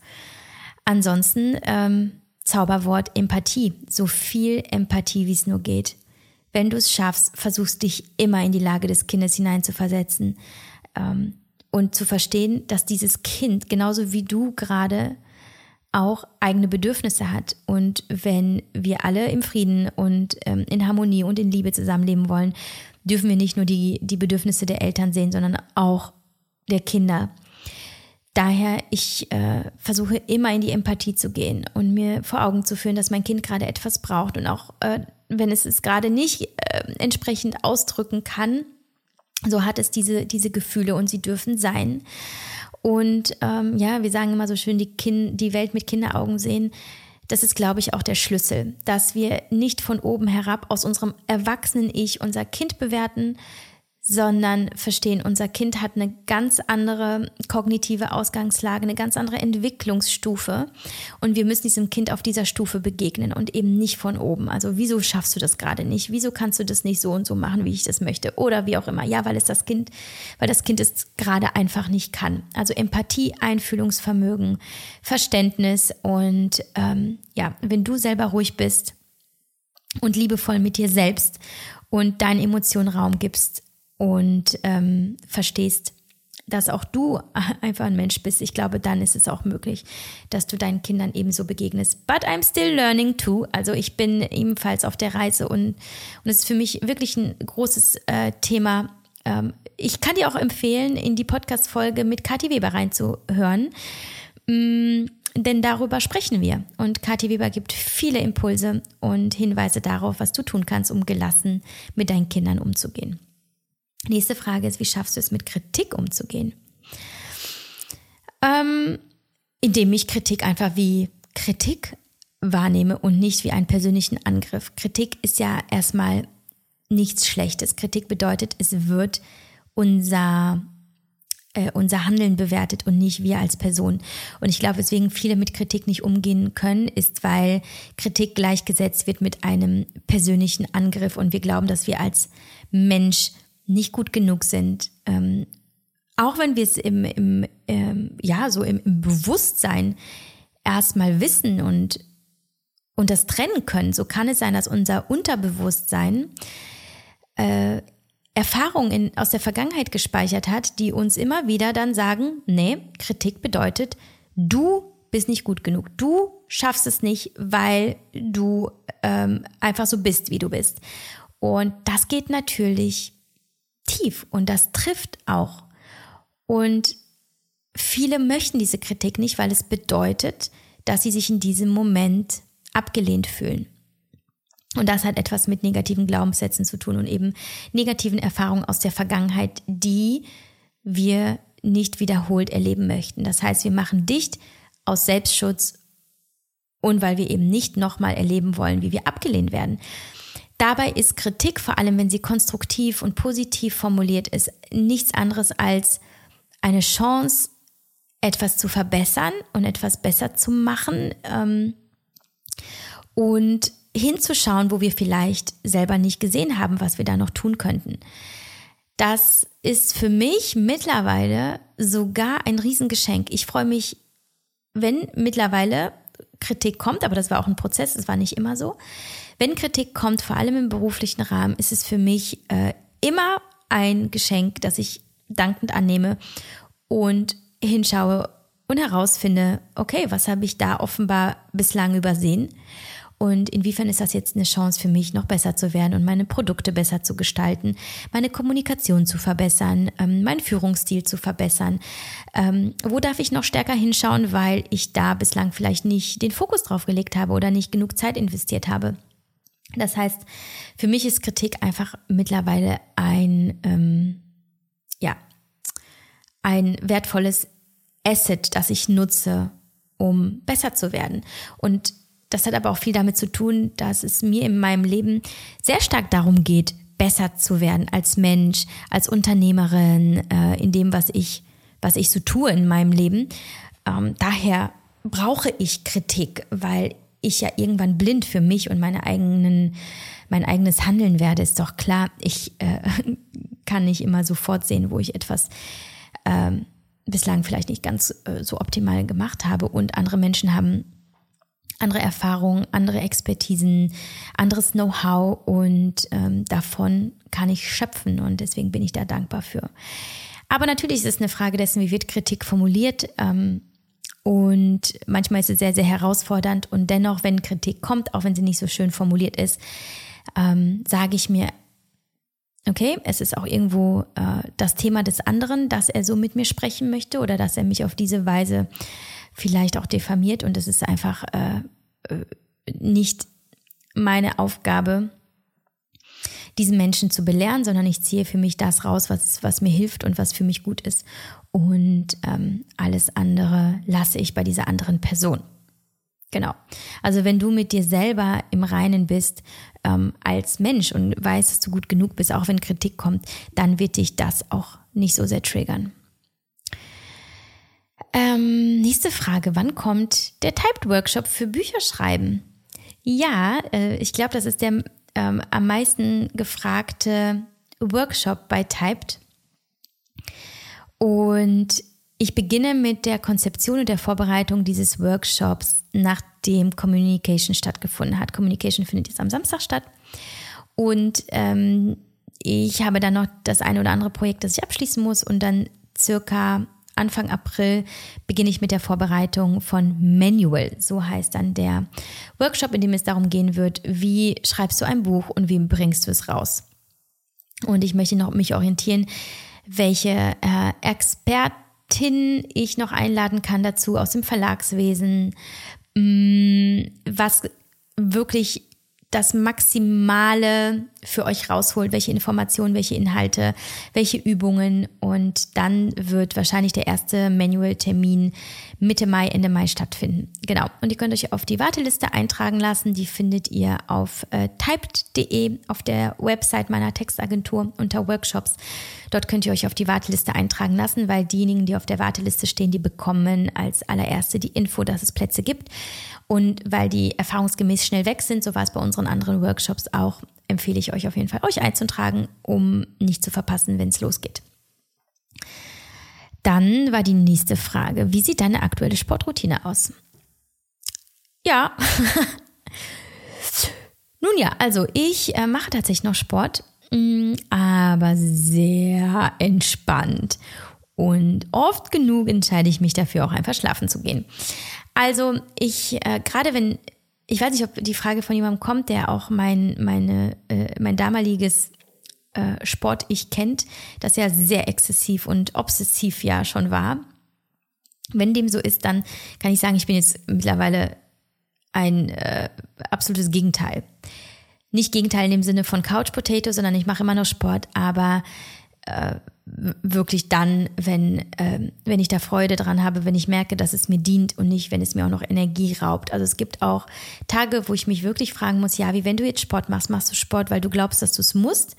Ansonsten ähm, Zauberwort Empathie, so viel Empathie, wie es nur geht. Wenn du es schaffst, versuchst dich immer in die Lage des Kindes hineinzuversetzen. Ähm, und zu verstehen, dass dieses Kind genauso wie du gerade auch eigene Bedürfnisse hat. Und wenn wir alle im Frieden und ähm, in Harmonie und in Liebe zusammenleben wollen, dürfen wir nicht nur die, die Bedürfnisse der Eltern sehen, sondern auch der Kinder. Daher, ich äh, versuche immer in die Empathie zu gehen und mir vor Augen zu führen, dass mein Kind gerade etwas braucht und auch äh, wenn es es gerade nicht äh, entsprechend ausdrücken kann, so hat es diese, diese Gefühle und sie dürfen sein. Und ähm, ja, wir sagen immer so schön, die, kind, die Welt mit Kinderaugen sehen. Das ist, glaube ich, auch der Schlüssel, dass wir nicht von oben herab aus unserem erwachsenen Ich unser Kind bewerten, sondern verstehen, unser Kind hat eine ganz andere kognitive Ausgangslage, eine ganz andere Entwicklungsstufe und wir müssen diesem Kind auf dieser Stufe begegnen und eben nicht von oben. Also wieso schaffst du das gerade nicht? Wieso kannst du das nicht so und so machen, wie ich das möchte? Oder wie auch immer. Ja, weil es das Kind, weil das Kind es gerade einfach nicht kann. Also Empathie, Einfühlungsvermögen, Verständnis und ähm, ja, wenn du selber ruhig bist und liebevoll mit dir selbst und deinen Emotionen Raum gibst, und ähm, verstehst, dass auch du [LAUGHS] einfach ein Mensch bist, ich glaube, dann ist es auch möglich, dass du deinen Kindern ebenso begegnest. But I'm still learning too. Also ich bin ebenfalls auf der Reise und, und es ist für mich wirklich ein großes äh, Thema. Ähm, ich kann dir auch empfehlen, in die Podcast-Folge mit Kathi Weber reinzuhören. Mm, denn darüber sprechen wir. Und Kathi Weber gibt viele Impulse und Hinweise darauf, was du tun kannst, um gelassen mit deinen Kindern umzugehen. Nächste Frage ist, wie schaffst du es mit Kritik umzugehen? Ähm, indem ich Kritik einfach wie Kritik wahrnehme und nicht wie einen persönlichen Angriff. Kritik ist ja erstmal nichts Schlechtes. Kritik bedeutet, es wird unser, äh, unser Handeln bewertet und nicht wir als Person. Und ich glaube, weswegen viele mit Kritik nicht umgehen können, ist, weil Kritik gleichgesetzt wird mit einem persönlichen Angriff und wir glauben, dass wir als Mensch nicht gut genug sind, ähm, auch wenn wir es im, im ähm, ja, so im, im Bewusstsein erstmal wissen und, und das trennen können, so kann es sein, dass unser Unterbewusstsein äh, Erfahrungen in, aus der Vergangenheit gespeichert hat, die uns immer wieder dann sagen, nee, Kritik bedeutet, du bist nicht gut genug, du schaffst es nicht, weil du ähm, einfach so bist, wie du bist. Und das geht natürlich tief und das trifft auch. Und viele möchten diese Kritik nicht, weil es bedeutet, dass sie sich in diesem Moment abgelehnt fühlen. Und das hat etwas mit negativen Glaubenssätzen zu tun und eben negativen Erfahrungen aus der Vergangenheit, die wir nicht wiederholt erleben möchten. Das heißt, wir machen dicht aus Selbstschutz und weil wir eben nicht nochmal erleben wollen, wie wir abgelehnt werden. Dabei ist Kritik, vor allem wenn sie konstruktiv und positiv formuliert ist, nichts anderes als eine Chance, etwas zu verbessern und etwas besser zu machen ähm, und hinzuschauen, wo wir vielleicht selber nicht gesehen haben, was wir da noch tun könnten. Das ist für mich mittlerweile sogar ein Riesengeschenk. Ich freue mich, wenn mittlerweile Kritik kommt, aber das war auch ein Prozess, es war nicht immer so. Wenn Kritik kommt, vor allem im beruflichen Rahmen, ist es für mich äh, immer ein Geschenk, das ich dankend annehme und hinschaue und herausfinde, okay, was habe ich da offenbar bislang übersehen? Und inwiefern ist das jetzt eine Chance für mich, noch besser zu werden und meine Produkte besser zu gestalten, meine Kommunikation zu verbessern, ähm, meinen Führungsstil zu verbessern? Ähm, wo darf ich noch stärker hinschauen, weil ich da bislang vielleicht nicht den Fokus drauf gelegt habe oder nicht genug Zeit investiert habe? Das heißt, für mich ist Kritik einfach mittlerweile ein, ähm, ja, ein wertvolles Asset, das ich nutze, um besser zu werden. Und das hat aber auch viel damit zu tun, dass es mir in meinem Leben sehr stark darum geht, besser zu werden als Mensch, als Unternehmerin, äh, in dem, was ich, was ich so tue in meinem Leben. Ähm, daher brauche ich Kritik, weil ich ja irgendwann blind für mich und meine eigenen, mein eigenes Handeln werde, ist doch klar. Ich äh, [LAUGHS] kann nicht immer sofort sehen, wo ich etwas ähm, bislang vielleicht nicht ganz äh, so optimal gemacht habe und andere Menschen haben andere Erfahrungen, andere Expertisen, anderes Know-how und ähm, davon kann ich schöpfen und deswegen bin ich da dankbar für. Aber natürlich ist es eine Frage dessen, wie wird Kritik formuliert ähm, und manchmal ist es sehr, sehr herausfordernd und dennoch, wenn Kritik kommt, auch wenn sie nicht so schön formuliert ist, ähm, sage ich mir, okay, es ist auch irgendwo äh, das Thema des anderen, dass er so mit mir sprechen möchte oder dass er mich auf diese Weise vielleicht auch diffamiert und es ist einfach äh, äh, nicht meine Aufgabe, diesen Menschen zu belehren, sondern ich ziehe für mich das raus, was, was mir hilft und was für mich gut ist. Und ähm, alles andere lasse ich bei dieser anderen Person. Genau. Also wenn du mit dir selber im Reinen bist ähm, als Mensch und weißt, dass du gut genug bist, auch wenn Kritik kommt, dann wird dich das auch nicht so sehr triggern. Ähm, nächste Frage. Wann kommt der Typed Workshop für Bücherschreiben? Ja, äh, ich glaube, das ist der ähm, am meisten gefragte Workshop bei Typed. Und ich beginne mit der Konzeption und der Vorbereitung dieses Workshops, nachdem Communication stattgefunden hat. Communication findet jetzt am Samstag statt. Und ähm, ich habe dann noch das eine oder andere Projekt, das ich abschließen muss und dann circa Anfang April beginne ich mit der Vorbereitung von Manual. So heißt dann der Workshop, in dem es darum gehen wird, wie schreibst du ein Buch und wie bringst du es raus. Und ich möchte noch mich orientieren, welche äh, Expertin ich noch einladen kann dazu aus dem Verlagswesen, mh, mm, was wirklich das Maximale für euch rausholt, welche Informationen, welche Inhalte, welche Übungen und dann wird wahrscheinlich der erste Manual-Termin Mitte Mai, Ende Mai stattfinden. Genau. Und ihr könnt euch auf die Warteliste eintragen lassen. Die findet ihr auf äh, typed.de auf der Website meiner Textagentur unter Workshops. Dort könnt ihr euch auf die Warteliste eintragen lassen, weil diejenigen, die auf der Warteliste stehen, die bekommen als allererste die Info, dass es Plätze gibt. Und weil die erfahrungsgemäß schnell weg sind, so war es bei unseren anderen Workshops auch, empfehle ich euch auf jeden Fall, euch einzutragen, um nicht zu verpassen, wenn es losgeht. Dann war die nächste Frage, wie sieht deine aktuelle Sportroutine aus? Ja. [LAUGHS] Nun ja, also ich äh, mache tatsächlich noch Sport, mh, mm, aber sehr entspannt. Und oft genug entscheide ich mich dafür, auch einfach schlafen zu gehen. Also ich, äh, gerade wenn, ich weiß nicht, ob die Frage von jemandem kommt, der auch mein, meine, äh, mein damaliges äh, Sport-Ich kennt, das ja sehr exzessiv und obsessiv ja schon war. Wenn dem so ist, dann kann ich sagen, ich bin jetzt mittlerweile ein äh, absolutes Gegenteil. Nicht Gegenteil in dem Sinne von Couch Potato, sondern ich mache immer noch Sport, aber äh, wirklich dann, wenn, äh, wenn ich da Freude dran habe, wenn ich merke, dass es mir dient und nicht, wenn es mir auch noch Energie raubt. Also es gibt auch Tage, wo ich mich wirklich fragen muss, ja, wie wenn du jetzt Sport machst, machst du Sport, weil du glaubst, dass du es musst?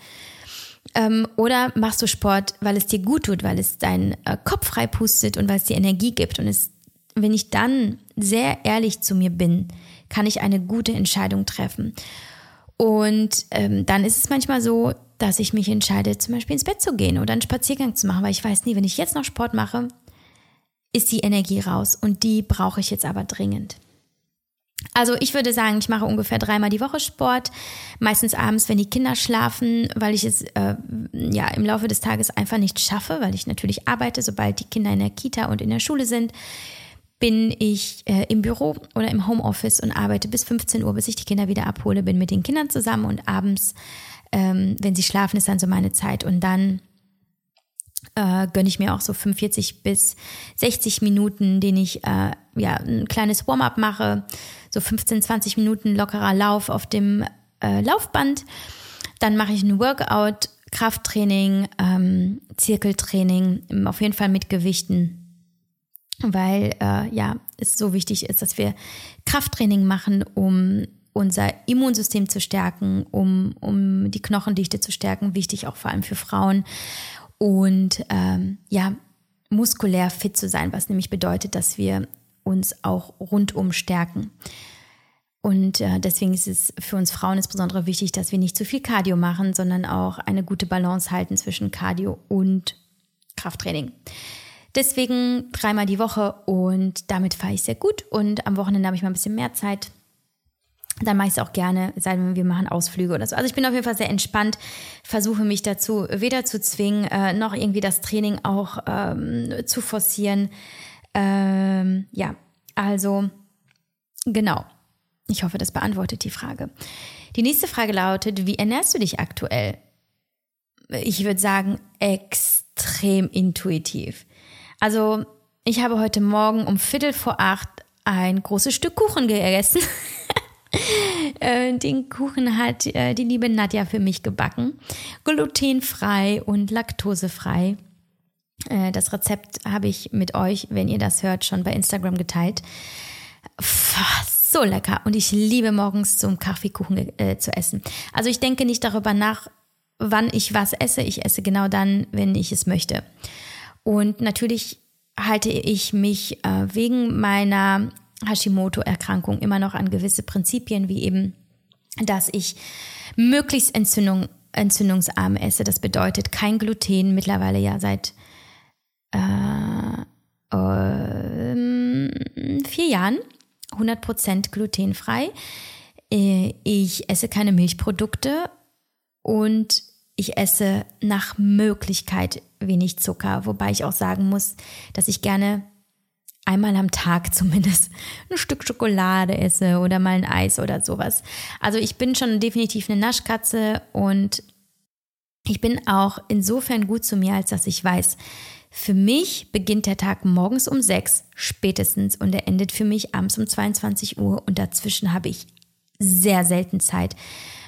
Ähm, oder machst du Sport, weil es dir gut tut, weil es deinen äh, Kopf frei pustet und weil es dir Energie gibt? Und es, wenn ich dann sehr ehrlich zu mir bin, kann ich eine gute Entscheidung treffen. Und ähm, dann ist es manchmal so, dass ich mich entscheide, zum Beispiel ins Bett zu gehen oder einen Spaziergang zu machen, weil ich weiß nie, wenn ich jetzt noch Sport mache, ist die Energie raus und die brauche ich jetzt aber dringend. Also ich würde sagen, ich mache ungefähr dreimal die Woche Sport, meistens abends, wenn die Kinder schlafen, weil ich es äh, ja im Laufe des Tages einfach nicht schaffe, weil ich natürlich arbeite, sobald die Kinder in der Kita und in der Schule sind bin ich äh, im Büro oder im Homeoffice und arbeite bis 15 Uhr, bis ich die Kinder wieder abhole, bin mit den Kindern zusammen und abends, ähm, wenn sie schlafen, ist dann so meine Zeit. Und dann äh, gönne ich mir auch so 45 bis 60 Minuten, den ich äh, ja ein kleines Warm-up mache, so 15, 20 Minuten lockerer Lauf auf dem äh, Laufband. Dann mache ich ein Workout, Krafttraining, ähm, Zirkeltraining, auf jeden Fall mit Gewichten weil äh, ja es so wichtig ist, dass wir Krafttraining machen, um unser Immunsystem zu stärken, um, um die Knochendichte zu stärken, wichtig auch vor allem für Frauen und ähm, ja muskulär fit zu sein, was nämlich bedeutet, dass wir uns auch rundum stärken. Und äh, deswegen ist es für uns Frauen insbesondere wichtig, dass wir nicht zu viel Cardio machen, sondern auch eine gute Balance halten zwischen Cardio und Krafttraining. Deswegen dreimal die Woche und damit fahre ich sehr gut. Und am Wochenende habe ich mal ein bisschen mehr Zeit. Dann mache ich es auch gerne, sei denn wir machen Ausflüge oder so. Also ich bin auf jeden Fall sehr entspannt, versuche mich dazu weder zu zwingen, äh, noch irgendwie das Training auch ähm, zu forcieren. Ähm, ja, also genau. Ich hoffe, das beantwortet die Frage. Die nächste Frage lautet, wie ernährst du dich aktuell? Ich würde sagen, extrem intuitiv. Also ich habe heute Morgen um Viertel vor acht ein großes Stück Kuchen gegessen. [LAUGHS] Äh, den Kuchen hat äh, die liebe Nadja für mich gebacken. Glutenfrei und laktosefrei. Äh, das Rezept habe ich mit euch, wenn ihr das hört, schon bei Instagram geteilt. So lecker. Und ich liebe morgens zum Kaffeekuchen zu essen. Also ich denke nicht darüber nach, wann ich was esse. Ich esse genau dann, wenn ich es möchte. Und natürlich halte ich mich äh, wegen meiner Hashimoto-Erkrankung immer noch an gewisse Prinzipien, wie eben, dass ich möglichst Entzündung, entzündungsarm esse. Das bedeutet kein Gluten, mittlerweile ja seit äh, äh, vier Jahren, 100% glutenfrei. Äh, ich esse keine Milchprodukte und ich esse nach Möglichkeit wenig Zucker, wobei ich auch sagen muss, dass ich gerne einmal am Tag [LAUGHS] zumindest ein Stück Schokolade esse oder mal ein Eis oder sowas. Also ich bin schon definitiv eine Naschkatze und ich bin auch insofern gut zu mir, als dass ich weiß, für mich beginnt der Tag morgens um sechs spätestens und er endet für mich abends um 22 Uhr und dazwischen habe ich sehr selten Zeit,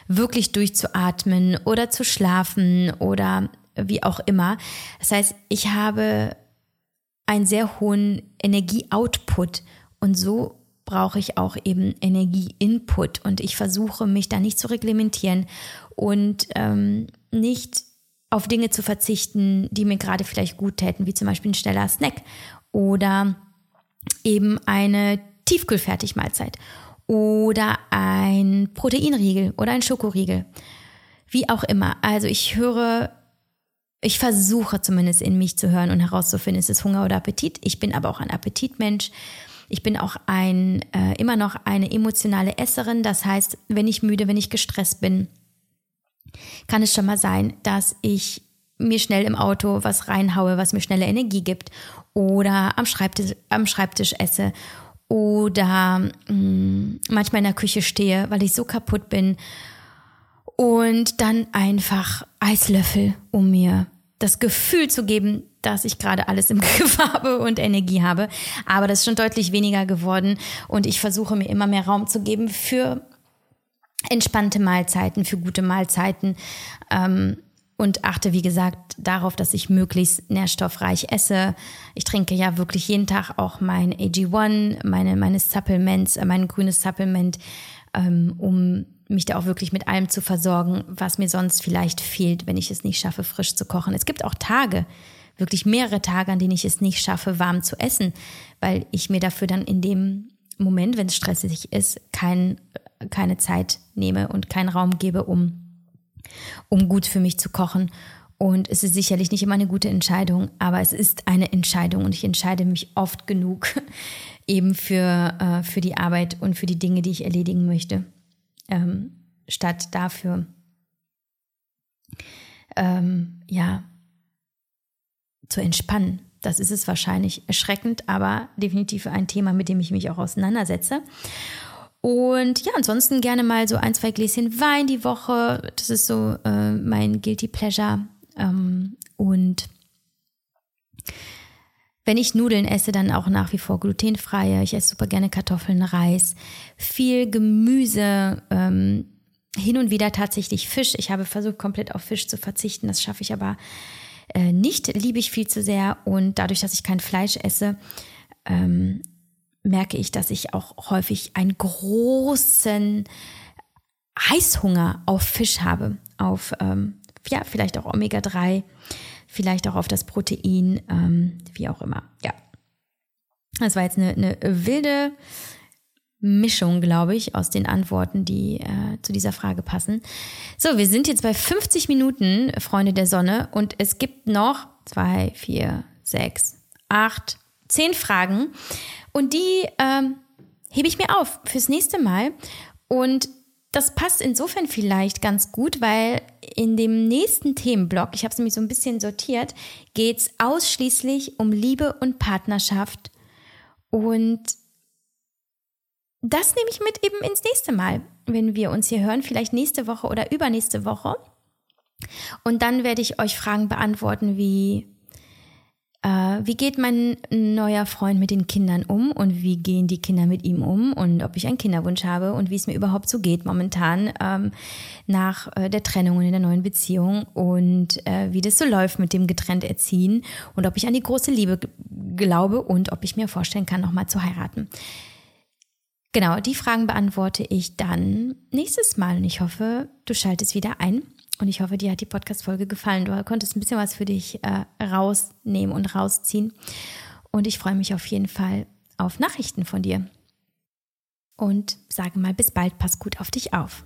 wirklich durchzuatmen oder zu schlafen oder wie auch immer. Das heißt, ich habe einen sehr hohen Energieoutput und so brauche ich auch eben Energieinput und ich versuche mich da nicht zu reglementieren und ähm, nicht auf Dinge zu verzichten, die mir gerade vielleicht gut täten, wie zum Beispiel ein schneller Snack oder eben eine Tiefkühlfertigmahlzeit oder ein Proteinriegel oder ein Schokoriegel. Wie auch immer. Also ich höre, ich versuche zumindest in mich zu hören und herauszufinden, ist es Hunger oder Appetit. Ich bin aber auch ein Appetitmensch. Ich bin auch ein, äh, immer noch eine emotionale Esserin. Das heißt, wenn ich müde, wenn ich gestresst bin, kann es schon mal sein, dass ich mir schnell im Auto was reinhaue, was mir schnelle Energie gibt oder am Schreibtisch, am Schreibtisch esse oder mh, mm, manchmal in der Küche stehe, weil ich so kaputt bin und dann einfach Eislöffel, um mir das Gefühl zu geben, dass ich gerade alles im [LAUGHS] Griff habe und Energie habe. Aber das ist schon deutlich weniger geworden und ich versuche mir immer mehr Raum zu geben für entspannte Mahlzeiten, für gute Mahlzeiten. Ähm, und achte, wie gesagt, darauf, dass ich möglichst nährstoffreich esse. Ich trinke ja wirklich jeden Tag auch mein AG1, meine, meine Supplements, äh, mein grünes Supplement, ähm, um mich da auch wirklich mit allem zu versorgen, was mir sonst vielleicht fehlt, wenn ich es nicht schaffe, frisch zu kochen. Es gibt auch Tage, wirklich mehrere Tage, an denen ich es nicht schaffe, warm zu essen, weil ich mir dafür dann in dem Moment, wenn es stressig ist, kein, keine Zeit nehme und keinen Raum gebe, um, um gut für mich zu kochen. Und es ist sicherlich nicht immer eine gute Entscheidung, aber es ist eine Entscheidung und ich entscheide mich oft genug [LAUGHS] eben für, äh, für die Arbeit und für die Dinge, die ich erledigen möchte, ähm, statt dafür, ähm, ja, zu entspannen. Das ist es wahrscheinlich erschreckend, aber definitiv ein Thema, mit dem ich mich auch auseinandersetze. Und ja, ansonsten gerne mal so ein, zwei Gläschen Wein die Woche. Das ist so äh, mein Guilty Pleasure. Ähm, und wenn ich Nudeln esse, dann auch nach wie vor glutenfreie. Ich esse super gerne Kartoffeln, Reis, viel Gemüse, ähm, hin und wieder tatsächlich Fisch. Ich habe versucht, komplett auf Fisch zu verzichten. Das schaffe ich aber äh, nicht, liebe ich viel zu sehr. Und dadurch, dass ich kein Fleisch esse, ähm, merke ich, dass ich auch häufig einen großen Heißhunger auf Fisch habe, auf ähm, ja, vielleicht auch Omega-3 vielleicht auch auf das Protein, ähm, wie auch immer. Ja. Das war jetzt eine, eine wilde Mischung, glaube ich, aus den Antworten, die äh, zu dieser Frage passen. So, wir sind jetzt bei 50 Minuten, Freunde der Sonne, und es gibt noch zwei, vier, sechs, acht, zehn Fragen. Und die ähm, hebe ich mir auf fürs nächste Mal. Und das passt insofern vielleicht ganz gut, weil in dem nächsten Themenblock, ich habe es nämlich so ein bisschen sortiert, geht es ausschließlich um Liebe und Partnerschaft. Und das nehme ich mit eben ins nächste Mal, wenn wir uns hier hören, vielleicht nächste Woche oder übernächste Woche. Und dann werde ich euch Fragen beantworten wie, wie geht mein neuer Freund mit den Kindern um und wie gehen die Kinder mit ihm um und ob ich einen Kinderwunsch habe und wie es mir überhaupt so geht momentan ähm, nach äh, der Trennung und in der neuen Beziehung und äh, wie das so läuft mit dem getrennt erziehen und ob ich an die große Liebe glaube und ob ich mir vorstellen kann, nochmal zu heiraten. Genau, die Fragen beantworte ich dann nächstes Mal und ich hoffe, du schaltest wieder ein. Und ich hoffe, dir hat die Podcast-Folge gefallen. Du konntest ein bisschen was für dich äh, rausnehmen und rausziehen. Und ich freue mich auf jeden Fall auf Nachrichten von dir. Und sage mal bis bald, pass gut auf dich auf.